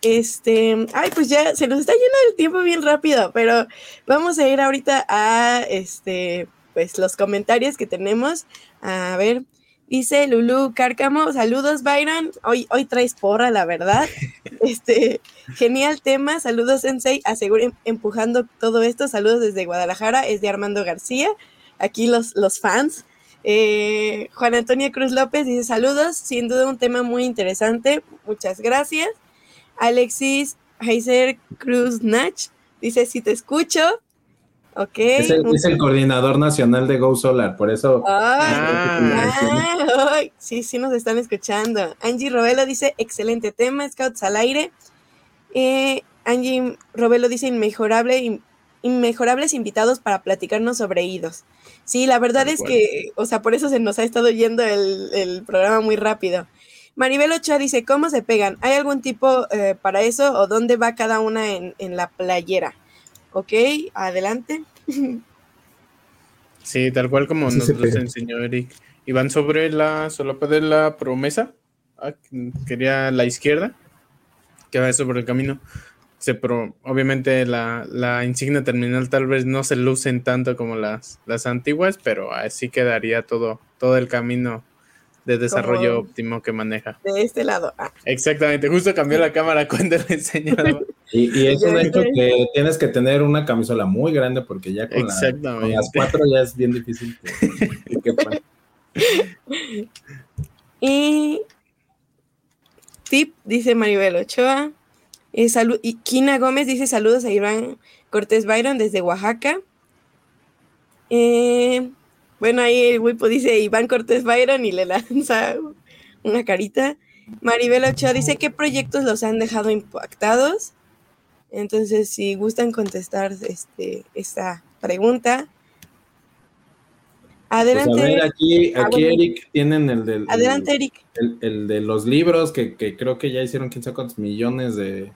este, ay, pues ya se nos está yendo el tiempo bien rápido, pero vamos a ir ahorita a este, pues los comentarios que tenemos. A ver, dice Lulu Cárcamo, saludos Byron, hoy, hoy traes porra, la verdad. Este, genial tema, saludos Sensei, aseguren empujando todo esto, saludos desde Guadalajara, es de Armando García aquí los, los fans. Eh, Juan Antonio Cruz López dice saludos, sin duda un tema muy interesante, muchas gracias. Alexis Heiser Cruz Nach dice si te escucho. Ok. Es el, coordinador nacional de Go Solar, por eso. Ah, sí, sí nos están escuchando. Angie Robelo dice excelente tema, Scouts al aire. Eh, Angie Robelo dice inmejorable, inmejorables invitados para platicarnos sobre idos. Sí, la verdad es que, o sea, por eso se nos ha estado yendo el, programa muy rápido. Maribel Ochoa dice, ¿cómo se pegan? ¿Hay algún tipo eh, para eso o dónde va cada una en, la playera? Ok, adelante. Sí, tal cual como nos lo enseñó Eric. Y van sobre la solapa de la promesa. Ah, quería la izquierda, que va sobre el camino se obviamente la, la, insignia terminal tal vez no se lucen tanto como las, las antiguas, pero así quedaría todo, todo el camino de desarrollo óptimo que maneja. De este lado. Ah. Exactamente, justo cambió la cámara cuando le enseñaba. Y, y es un hecho que tienes que tener una camisola muy grande porque ya con, las cuatro ya es bien difícil y tip, dice Maribel Ochoa. Eh, y Kina Gómez dice saludos a Iván Cortés Byron desde Oaxaca. Eh, bueno, ahí el Wipo dice Iván Cortés Byron y le lanza una carita. Maribel Ochoa dice qué proyectos los han dejado impactados. Entonces, si gustan contestar este, esta pregunta. Adelante. Pues aquí, ah, aquí Eric tienen el del. Adelante, Eric. El, de los libros que, que, creo que ya hicieron quién sabe cuántos millones de,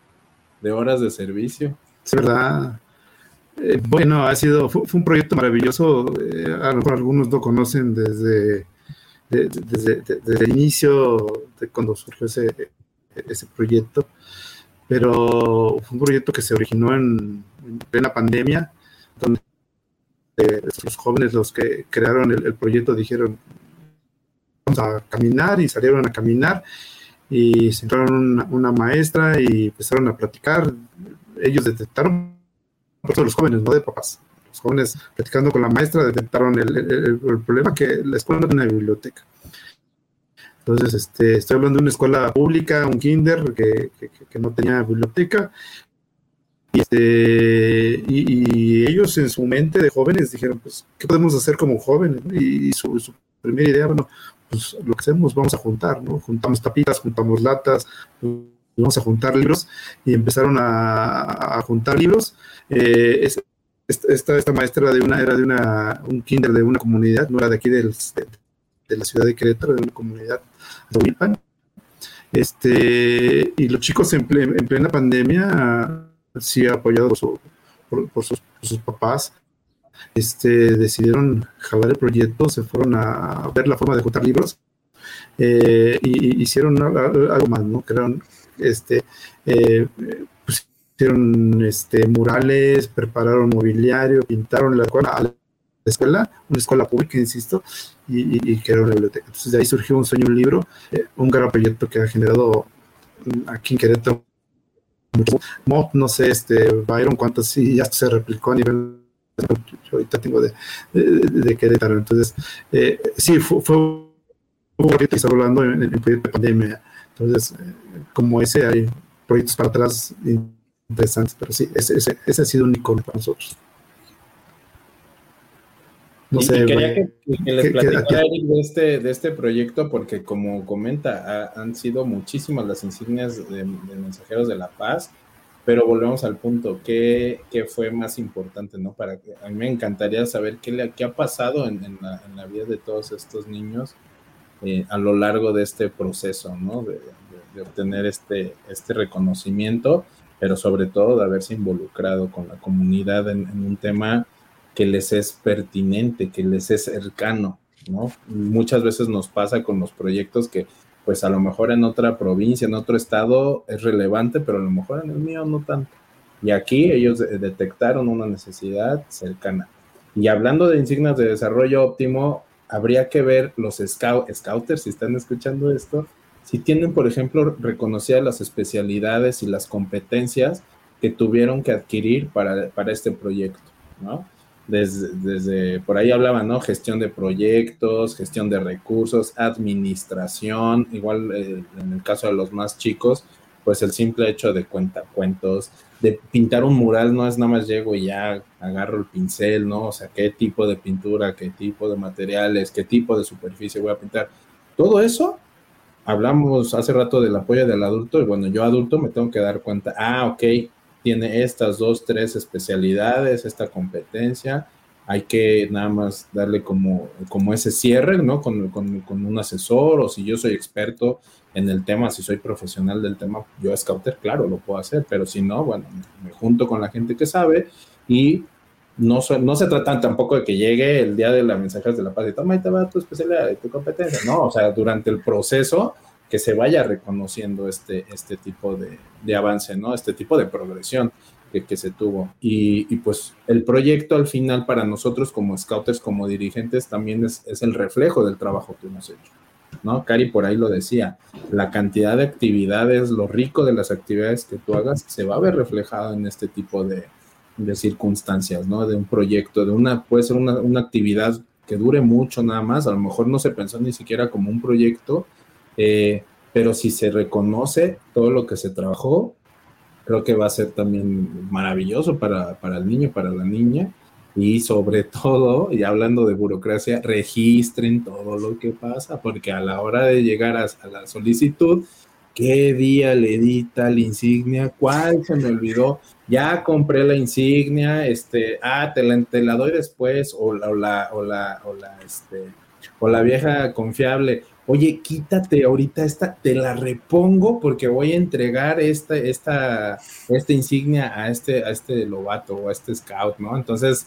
de horas de servicio. Es verdad. Eh, bueno, ha sido, fue, un proyecto maravilloso. Eh, algunos lo conocen desde, desde, el inicio, de cuando surgió ese, ese proyecto. Pero fue un proyecto que se originó en, plena pandemia, donde eh, los jóvenes, los que crearon el, el proyecto, dijeron, vamos a caminar y salieron a caminar y se entraron una, maestra y empezaron a platicar. Ellos detectaron, los jóvenes, no de papás, los jóvenes platicando con la maestra detectaron el, problema que la escuela no tiene biblioteca. Entonces, este, estoy hablando de una escuela pública, un kinder que, que, no tenía biblioteca. Y, este, y, ellos en su mente de jóvenes dijeron, pues, ¿qué podemos hacer como jóvenes? Y, su, su primera idea, bueno, pues lo que hacemos, vamos a juntar, ¿no? Juntamos tapitas, juntamos latas, vamos a juntar libros y empezaron a, juntar libros. Eh, esta, esta, maestra de una, era de una, un kinder de una comunidad, no era de aquí de, la ciudad de Querétaro, de una comunidad de. Este, y los chicos en, plena pandemia sí apoyados por, sus, papás este, decidieron jalar el proyecto, se fueron a ver la forma de juntar libros eh, y, hicieron algo más, ¿no? Crearon, este, eh, pusieron este, murales, prepararon mobiliario, pintaron la, la escuela, una escuela pública, insisto, y, crearon la biblioteca. Entonces de ahí surgió un sueño, un libro, eh, un gran proyecto que ha generado mm, aquí en Querétaro no sé, este, Byron, cuántos sí ya se replicó a nivel yo ahorita tengo de, de, Querétaro. Entonces, eh, sí, fue, fue un proyecto que está hablando en, el proyecto de pandemia. Entonces, eh, como ese, hay proyectos para atrás interesantes, pero sí, ese, ese, ese ha sido un icono para nosotros. No y, sé, quería que, les platicara de este, de este proyecto porque como comenta, han sido muchísimas las insignias de, de mensajeros de la paz pero volvemos al punto, ¿qué, qué fue más importante, no? Para a mí me encantaría saber qué, le, qué ha pasado en, en, la, en, la, vida de todos estos niños eh, a lo largo de este proceso, ¿no? De, de, de, obtener este, este reconocimiento, pero sobre todo de haberse involucrado con la comunidad en, en un tema que les es pertinente, que les es cercano, ¿no? Muchas veces nos pasa con los proyectos que pues a lo mejor en otra provincia, en otro estado es relevante, pero a lo mejor en el mío no tanto. Y aquí ellos detectaron una necesidad cercana. Y hablando de insignias de desarrollo óptimo, habría que ver los scouters, si están escuchando esto, si tienen, por ejemplo, reconocidas las especialidades y las competencias que tuvieron que adquirir para, para este proyecto, ¿no? Desde, desde, por ahí hablaban, ¿no? Gestión de proyectos, gestión de recursos, administración, igual eh, en el caso de los más chicos, pues el simple hecho de cuentacuentos, de pintar un mural no es nada más llego y ya agarro el pincel, ¿no? O sea, qué tipo de pintura, qué tipo de materiales, qué tipo de superficie voy a pintar. Todo eso, hablamos hace rato del apoyo del adulto y bueno, yo adulto me tengo que dar cuenta, ah, ok, tiene estas dos, tres especialidades, esta competencia. Hay que nada más darle como, como ese cierre, ¿no? Con, con, con, un asesor o si yo soy experto en el tema, si soy profesional del tema, yo scouter, claro, lo puedo hacer, pero si no, bueno, me junto con la gente que sabe y no, no se trata tampoco de que llegue el día de las mensajes de la paz y toma y te va tu especialidad, tu competencia, no, o sea, durante el proceso que se vaya reconociendo este, este tipo de, de avance, ¿no? Este tipo de progresión que, que se tuvo. Y, pues el proyecto al final para nosotros como scouters, como dirigentes, también es, es el reflejo del trabajo que hemos hecho. ¿no? Cari por ahí lo decía, la cantidad de actividades, lo rico de las actividades que tú hagas, se va a ver reflejado en este tipo de, de circunstancias, ¿no? De un proyecto, de una, puede ser una, una, actividad que dure mucho nada más, a lo mejor no se pensó ni siquiera como un proyecto, eh, pero si se reconoce todo lo que se trabajó, creo que va a ser también maravilloso para, para el niño, para la niña, y sobre todo, y hablando de burocracia, registren todo lo que pasa, porque a la hora de llegar a, la solicitud, ¿qué día le di tal insignia? ¿Cuál se me olvidó? Ya compré la insignia, este, ah, te la, te la doy después, o la, o la, o la, o la, este, o la vieja confiable, oye, quítate ahorita esta, te la repongo porque voy a entregar esta, esta, esta insignia a este, a este lobato o a este scout, ¿no? Entonces,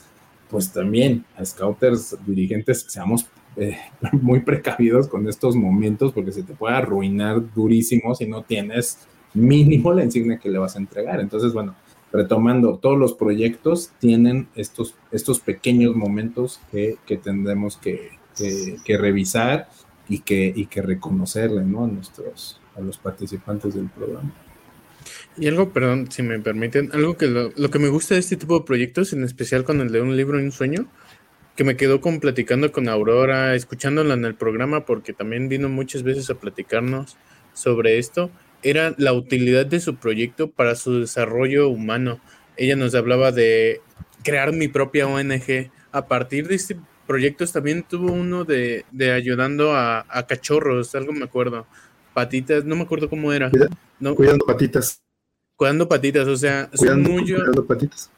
pues también a scouters dirigentes seamos eh, muy precavidos con estos momentos porque se te puede arruinar durísimo si no tienes mínimo la insignia que le vas a entregar. Entonces, bueno, retomando, todos los proyectos tienen estos, estos pequeños momentos que, que tendremos que, revisar y que, y que reconocerle ¿no? a, nuestros, a los participantes del programa. Y algo, perdón, si me permiten, algo que lo, lo, que me gusta de este tipo de proyectos, en especial con el de un libro y un sueño, que me quedó con platicando con Aurora, escuchándola en el programa, porque también vino muchas veces a platicarnos sobre esto, era la utilidad de su proyecto para su desarrollo humano. Ella nos hablaba de crear mi propia ONG. A partir de este proyectos también tuvo uno de, de ayudando a, a, cachorros, algo me acuerdo. Patitas, no me acuerdo cómo era. Cuida, no, cuidando patitas. Cuidando patitas, o sea, cuidando, muy, cuidando patitas.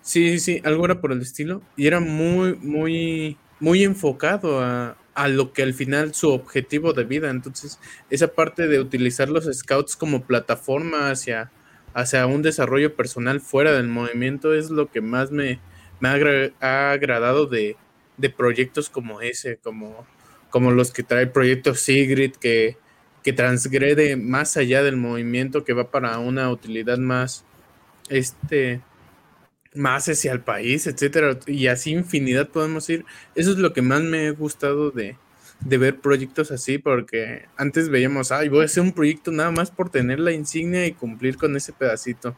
Sí, sí, algo era por el estilo. Y era muy, muy, muy enfocado a, a lo que al final su objetivo de vida. Entonces, esa parte de utilizar los scouts como plataforma hacia, hacia un desarrollo personal fuera del movimiento es lo que más me, me ha, agradado de, proyectos como ese, como, como los que trae el proyecto Sigrid, que, que transgrede más allá del movimiento, que va para una utilidad más, este, más hacia el país, etcétera, y así infinidad podemos ir. Eso es lo que más me ha gustado de, de ver proyectos así, porque antes veíamos, ay, voy a hacer un proyecto nada más por tener la insignia y cumplir con ese pedacito.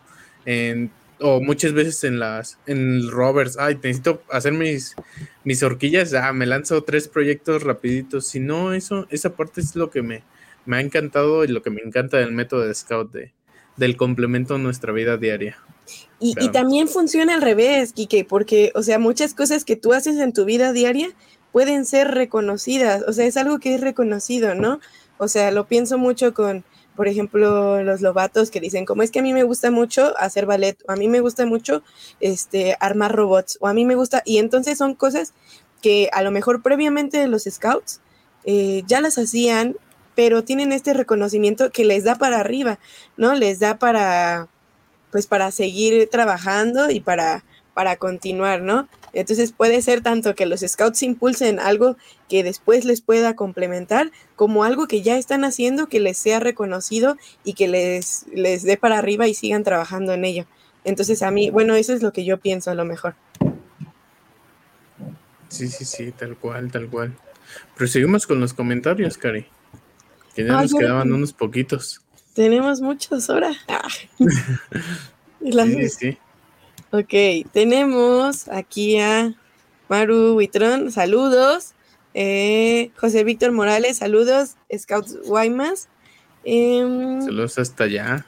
O muchas veces en las, en rovers, ay, necesito hacer mis, mis horquillas, ah, me lanzo tres proyectos rapiditos. Si no, eso, esa parte es lo que me, me ha encantado y lo que me encanta del método de Scout, de, del complemento a nuestra vida diaria. Y, y, también funciona al revés, Kike, porque, o sea, muchas cosas que tú haces en tu vida diaria pueden ser reconocidas, o sea, es algo que es reconocido, ¿no? O sea, lo pienso mucho con, por ejemplo, los lobatos que dicen, como es que a mí me gusta mucho hacer ballet, o a mí me gusta mucho este, armar robots, o a mí me gusta, y entonces son cosas que a lo mejor previamente los scouts eh, ya las hacían, pero tienen este reconocimiento que les da para arriba, ¿no? Les da para, pues para seguir trabajando y para, para continuar, ¿no? Entonces puede ser tanto que los scouts impulsen algo que después les pueda complementar, como algo que ya están haciendo que les sea reconocido y que les, les dé para arriba y sigan trabajando en ello. Entonces a mí, bueno, eso es lo que yo pienso a lo mejor. Sí, sí, sí, tal cual, tal cual. Pero seguimos con los comentarios, Cari. Que ya nos quedaban unos poquitos. Tenemos muchas horas. sí, sí. Ok, tenemos aquí a Maru Huitrón, saludos. Eh, José Víctor Morales, saludos. Scouts Guaymas. Em, saludos hasta allá.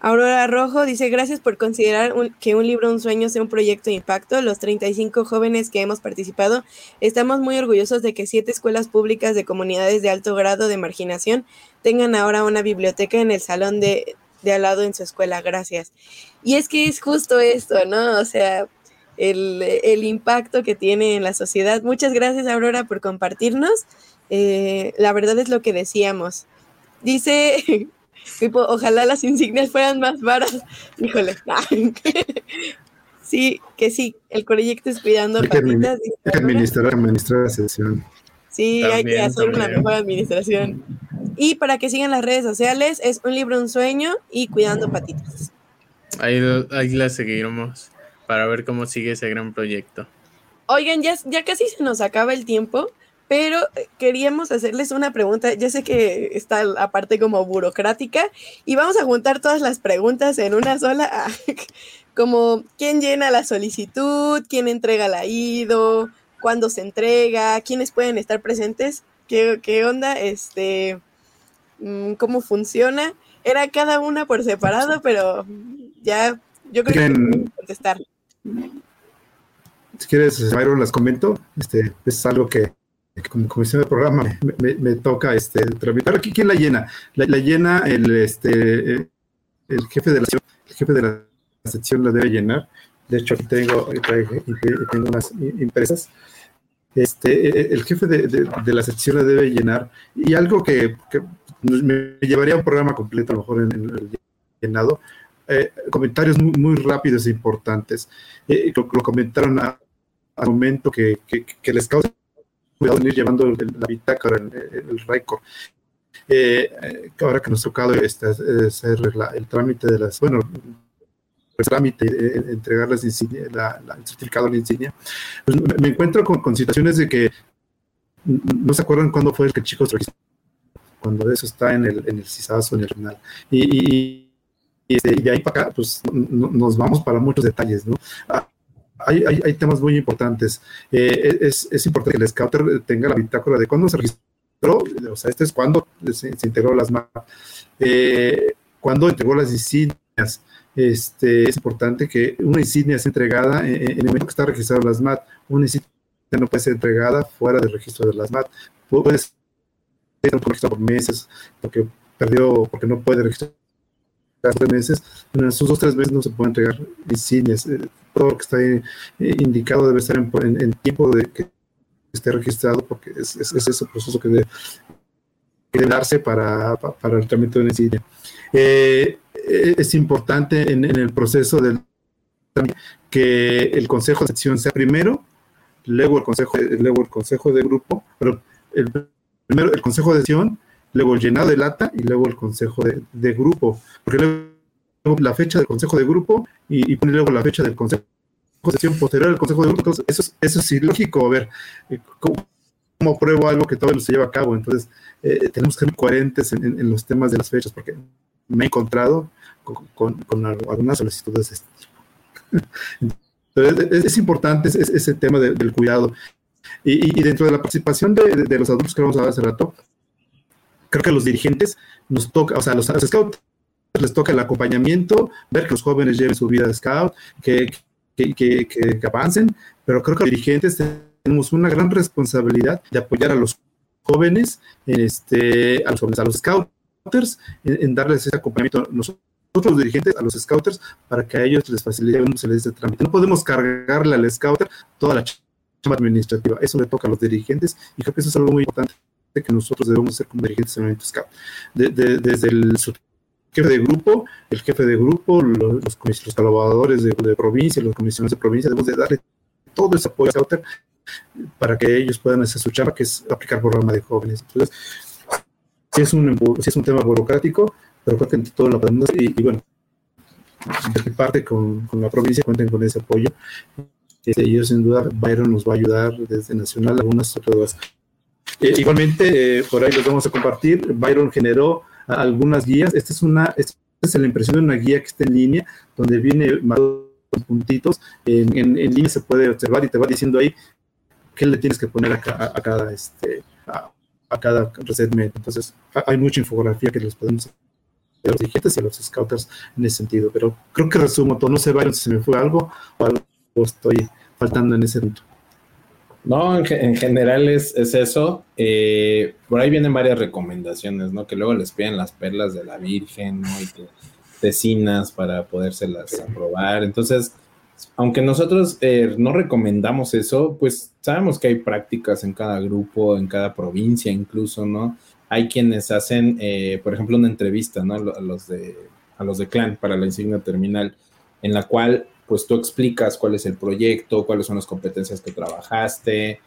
Aurora Rojo dice, gracias por considerar que un libro, un sueño sea un proyecto de impacto. Los 35 jóvenes que hemos participado estamos muy orgullosos de que siete escuelas públicas de comunidades de alto grado de marginación tengan ahora una biblioteca en el salón de, de al lado en su escuela, gracias. Y es que es justo esto, ¿no? O sea, el, impacto que tiene en la sociedad. Muchas gracias, Aurora, por compartirnos. Eh, la verdad es lo que decíamos. Dice, tipo, ojalá las insignias fueran más varas. Híjole. sí, que sí, el proyecto es cuidando hay patitas. Hay que administrar, administrar la sesión. Sí, hay que hacer una mejor administración. Y para que sigan las redes sociales, es un libro, un sueño y cuidando patitas. Ahí, ahí la seguiremos para ver cómo sigue ese gran proyecto. Oigan, ya, ya casi se nos acaba el tiempo, pero queríamos hacerles una pregunta. Ya sé que está la parte como burocrática y vamos a juntar todas las preguntas en una sola, como quién llena la solicitud, quién entrega la IDO, cuándo se entrega, quiénes pueden estar presentes, qué, qué onda, este, cómo funciona. Era cada una por separado, pero ya yo creo que pueden contestar. Si quieres, Byron, las comento. Este, es algo que, como comisión de programa me, toca este, tramitar. Aquí, ¿quién la llena? La, llena el, este, el jefe de la el jefe de la sección la debe llenar. De hecho, aquí tengo, tengo unas impresas este, el jefe de, la sección la debe llenar. Y algo que, me llevaría a un programa completo, a lo mejor en, el llenado, eh, comentarios muy, rápidos e importantes. Eh, lo, comentaron al momento que, les causa cuidado en ir llevando la bitácora, el, el récord. Eh, ahora que nos ha tocado este, hacer el trámite de las, bueno, el trámite, eh, entregar las la, el certificado de la insignia, pues me encuentro con, situaciones de que no se acuerdan cuándo fue el que chicos registró, cuando eso está en el, en el CISASO, en el final. Y, este, y, de ahí para acá, pues nos vamos para muchos detalles, ¿no? Ah, hay, hay, hay, temas muy importantes. Eh, es, es, importante que el scouter tenga la bitácora de cuándo se registró, o sea, este es cuando se, integró las MAP, eh, cuándo entregó las insignias, este, es importante que una insignia sea entregada en, el momento que está registrado en las MAT. Una insignia no puede ser entregada fuera del registro de las MAT. Puede ser registrado por meses, porque perdió, porque no puede registrar tres meses. En esos dos tres meses no se puede entregar insignias. Eh, todo lo que está indicado debe estar en, tiempo de que esté registrado, porque es, ese proceso que debe, darse para, para, el trámite de una. Eh, es importante en, el proceso del que el consejo de sección sea primero, luego el consejo, luego el consejo de grupo, pero el, primero el consejo de sección, luego el llenado de lata y luego el consejo de, grupo, porque luego la fecha del consejo de grupo y, y luego la fecha del consejo de sección posterior al consejo de grupo, entonces eso, eso es ilógico, a ver, eh, ¿cómo, cómo pruebo algo que todavía no se lleva a cabo? Entonces, eh, tenemos que ser coherentes en, en, los temas de las fechas, porque me he encontrado con, con, algunas solicitudes de este tipo. Entonces, es, importante ese, ese tema del cuidado. Y, y, dentro de la participación de, de, los adultos que vamos a ver hace rato, creo que a los dirigentes nos toca, o sea, a los, scouts les toca el acompañamiento, ver que los jóvenes lleven su vida de scout, que, que, que, que avancen, pero creo que los dirigentes tenemos una gran responsabilidad de apoyar a los jóvenes, este, a los jóvenes, a los scouters, en, darles ese acompañamiento. Nosotros los dirigentes a los scouters para que a ellos les facilitemos el trámite. No podemos cargarle al scouter toda la chamba administrativa. Eso le toca a los dirigentes y creo que eso es algo muy importante que nosotros debemos hacer como dirigentes en el scout. desde el jefe de grupo, el jefe de grupo, los, los, colaboradores de, provincia, los comisiones de provincia, debemos de darle todo ese apoyo a scouter para que ellos puedan hacer su chamba, que es aplicar programa de jóvenes. Entonces, sí es un, sí es un tema burocrático, pero creo que entre todo lo podemos, y, y bueno, de mi parte con, con, la provincia cuenten con ese apoyo. Este, yo sin duda, Byron nos va a ayudar desde Nacional, algunas otras. Eh, igualmente, eh, por ahí los vamos a compartir. Byron generó algunas guías. Esta es una, esta es la impresión de una guía que está en línea, donde viene más puntitos. En, en, en, línea se puede observar y te va diciendo ahí qué le tienes que poner a, a, cada este a, a cada resetment. Entonces, hay mucha infografía que les podemos a los dirigentes y a los scouters en ese sentido. Pero creo que resumo todo. No sé, Byron, si se me fue algo o algo estoy faltando en ese punto. No, en, en general es, es eso. Eh, por ahí vienen varias recomendaciones, ¿no? Que luego les piden las perlas de la Virgen, ¿no? Y que vecinas para podérselas aprobar. Entonces, aunque nosotros eh, no recomendamos eso, pues sabemos que hay prácticas en cada grupo, en cada provincia incluso, ¿no? Hay quienes hacen, eh, por ejemplo, una entrevista, ¿no? A los de, a los de clan para la insignia terminal, en la cual pues tú explicas cuál es el proyecto, cuáles son las competencias que trabajaste.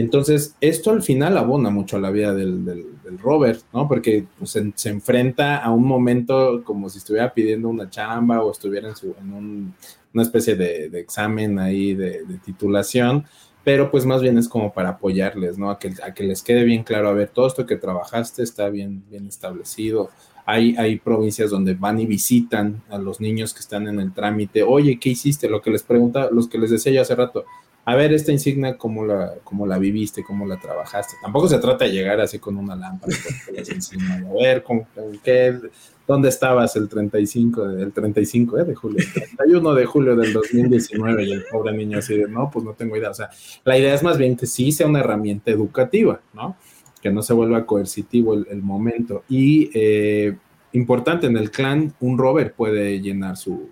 Entonces, esto al final abona mucho a la vida del, del, del Robert, ¿no? Porque pues, se, enfrenta a un momento como si estuviera pidiendo una chamba o estuviera en, su, en un, una especie de, examen ahí de, titulación, pero pues más bien es como para apoyarles, ¿no? A que, a que les quede bien claro, a ver, todo esto que trabajaste está bien, bien establecido. Hay, hay provincias donde van y visitan a los niños que están en el trámite, oye, ¿qué hiciste? Lo que les pregunta, los que les decía yo hace rato, a ver esta insignia, ¿cómo la, cómo la viviste, cómo la trabajaste? Tampoco se trata de llegar así con una lámpara, a ver, ¿con, qué, ¿dónde estabas el 35, el 35 eh, de julio? El 31 de julio del 2019 y el pobre niño así de, no, pues no tengo idea. O sea, la idea es más bien que sí sea una herramienta educativa, ¿no? Que no se vuelva coercitivo el, momento. Y eh, importante, en el clan un rover puede llenar su,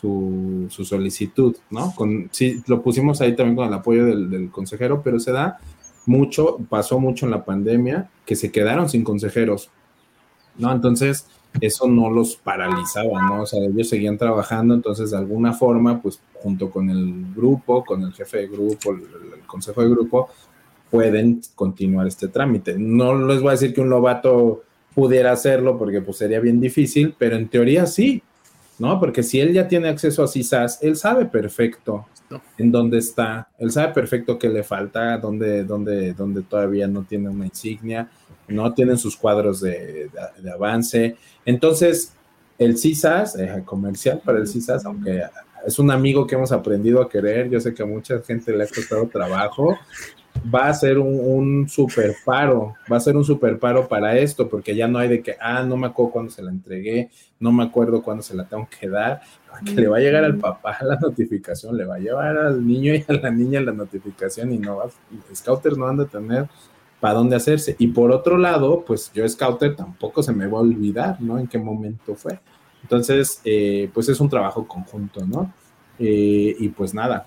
su, solicitud, ¿no? Con, sí, lo pusimos ahí también con el apoyo del, consejero, pero se da mucho, pasó mucho en la pandemia, que se quedaron sin consejeros, ¿no? Entonces, eso no los paralizaba, ¿no? O sea, ellos seguían trabajando, entonces, de alguna forma, pues, junto con el grupo, con el jefe de grupo, el, el consejo de grupo, pueden continuar este trámite. No les voy a decir que un lobato pudiera hacerlo porque pues sería bien difícil, pero en teoría sí, ¿no? Porque si él ya tiene acceso a CISAS, él sabe perfecto en dónde está, él sabe perfecto qué le falta, dónde, dónde, dónde todavía no tiene una insignia, no tienen sus cuadros de, de, de avance. Entonces, el CISAS, eh, comercial para el CISAS, aunque es un amigo que hemos aprendido a querer, yo sé que a mucha gente le ha costado trabajo, va a ser un, un, super paro, va a ser un super paro para esto, porque ya no hay de que, ah, no me acuerdo cuándo se la entregué, no me acuerdo cuándo se la tengo que dar, porque le va a llegar al papá la notificación, le va a llevar al niño y a la niña la notificación y no va, Scouters no van a tener para dónde hacerse. Y por otro lado, pues yo Scouter tampoco se me va a olvidar, ¿no? En qué momento fue. Entonces, eh, pues es un trabajo conjunto, ¿no? Eh, y pues nada,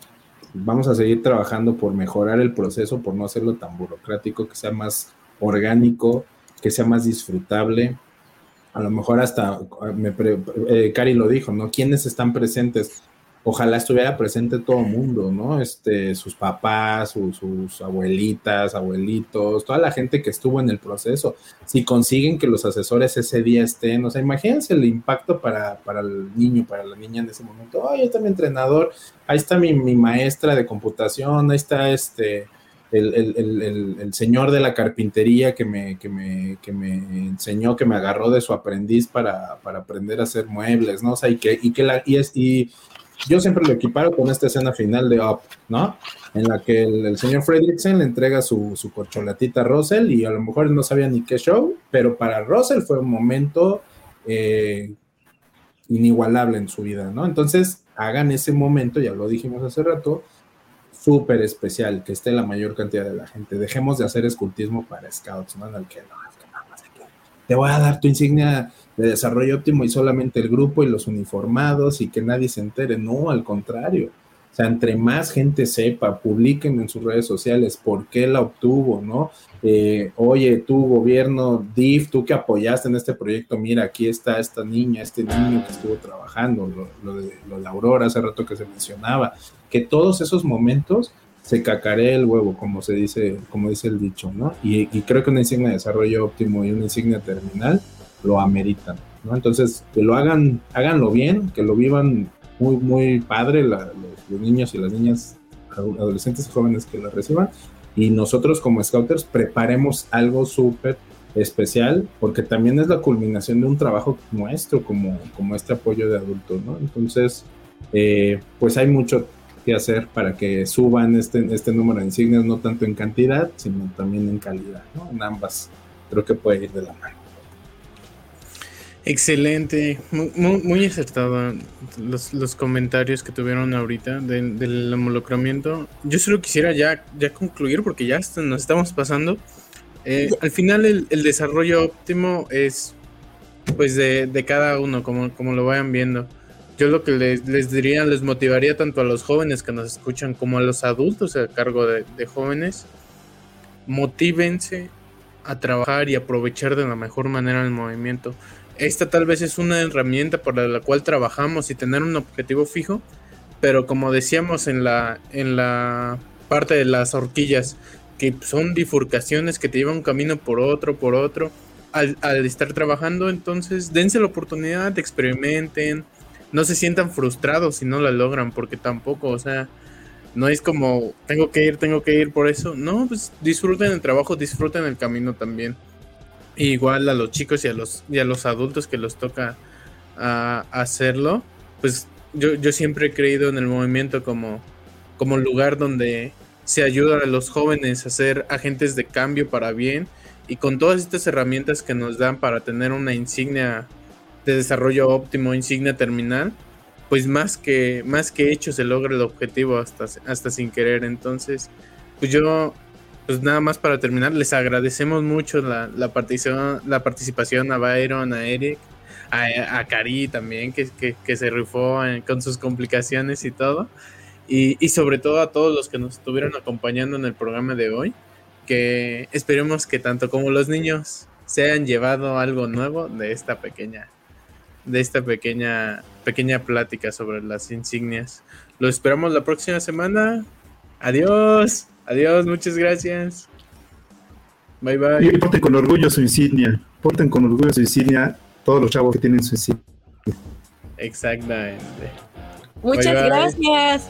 vamos a seguir trabajando por mejorar el proceso, por no hacerlo tan burocrático, que sea más orgánico, que sea más disfrutable. A lo mejor hasta, me pre, eh, Cari lo dijo, ¿no? ¿Quiénes están presentes? Ojalá estuviera presente todo el mundo, ¿no? Este, sus papás, sus abuelitas, abuelitos, toda la gente que estuvo en el proceso. Si consiguen que los asesores ese día estén, o sea, imagínense el impacto para, para el niño, para la niña en ese momento. Ay, yo está mi entrenador, ahí está mi, mi maestra de computación, ahí está este el, señor de la carpintería que me, que, me, que me enseñó, que me agarró de su aprendiz para, aprender a hacer muebles, ¿no? O sea, y que, y que la, y es, y yo siempre lo equiparo con esta escena final de Up, ¿no? En la que el, señor Fredricksen le entrega su, su corcholatita a Russell y a lo mejor no sabía ni qué show, pero para Russell fue un momento eh, inigualable en su vida, ¿no? Entonces, hagan ese momento, ya lo dijimos hace rato, súper especial, que esté la mayor cantidad de la gente. Dejemos de hacer escultismo para scouts, ¿no? En que no, te voy a dar tu insignia de desarrollo óptimo y solamente el grupo y los uniformados y que nadie se entere. No, al contrario. O sea, entre más gente sepa, publiquen en sus redes sociales por qué la obtuvo, ¿no? Eh, oye, tu gobierno, DIF, tú que apoyaste en este proyecto, mira, aquí está esta niña, este niño que estuvo trabajando, lo, de, lo de Aurora hace rato que se mencionaba, que todos esos momentos se cacaré el huevo, como se dice, como dice el dicho, ¿no? Y, creo que una insignia de desarrollo óptimo y una insignia terminal lo ameritan, ¿no? Entonces, que lo hagan, háganlo bien, que lo vivan muy, muy padre los, niños y las niñas, adolescentes y jóvenes que la reciban. Y nosotros como scouters preparemos algo súper especial porque también es la culminación de un trabajo nuestro como, como este apoyo de adultos, ¿no? Entonces, eh, pues hay mucho que hacer para que suban este, este número de insignias, no tanto en cantidad, sino también en calidad, ¿no? En ambas. Creo que puede ir de la mano. Excelente, muy, acertado los, comentarios que tuvieron ahorita del involucramiento. Yo solo quisiera ya, ya concluir porque ya nos estamos pasando. Eh, al final el, desarrollo óptimo es pues de, de, cada uno, como, como lo vayan viendo. Yo lo que les, diría, les motivaría tanto a los jóvenes que nos escuchan como a los adultos a cargo de, de jóvenes. Motívense a trabajar y aprovechar de la mejor manera el movimiento esta tal vez es una herramienta para la cual trabajamos y tener un objetivo fijo, pero como decíamos en la, en la parte de las horquillas, que son bifurcaciones que te llevan un camino por otro, por otro, al, estar trabajando, entonces dense la oportunidad, experimenten, no se sientan frustrados si no la logran, porque tampoco, o sea, no es como tengo que ir, tengo que ir por eso, no, pues disfruten el trabajo, disfruten el camino también. Igual a los chicos y a los, y a los adultos que los toca a, hacerlo, pues yo, yo, siempre he creído en el movimiento como, como lugar donde se ayuda a los jóvenes a ser agentes de cambio para bien y con todas estas herramientas que nos dan para tener una insignia de desarrollo óptimo, insignia terminal, pues más que, más que hecho se logra el objetivo hasta, hasta sin querer. Entonces, pues yo pues nada más para terminar, les agradecemos mucho la, la, participación, la participación a Byron, a Eric, a, a Cari también, que, que, se rifó con sus complicaciones y todo. Y, y, sobre todo a todos los que nos estuvieron acompañando en el programa de hoy, que esperemos que tanto como los niños se hayan llevado algo nuevo de esta pequeña de esta pequeña pequeña plática sobre las insignias. Lo esperamos la próxima semana. Adiós. Adiós, muchas gracias. Bye bye. Y porten con orgullo su insignia. Porten con orgullo su insignia todos los chavos que tienen su insignia. Exactamente. Muchas gracias.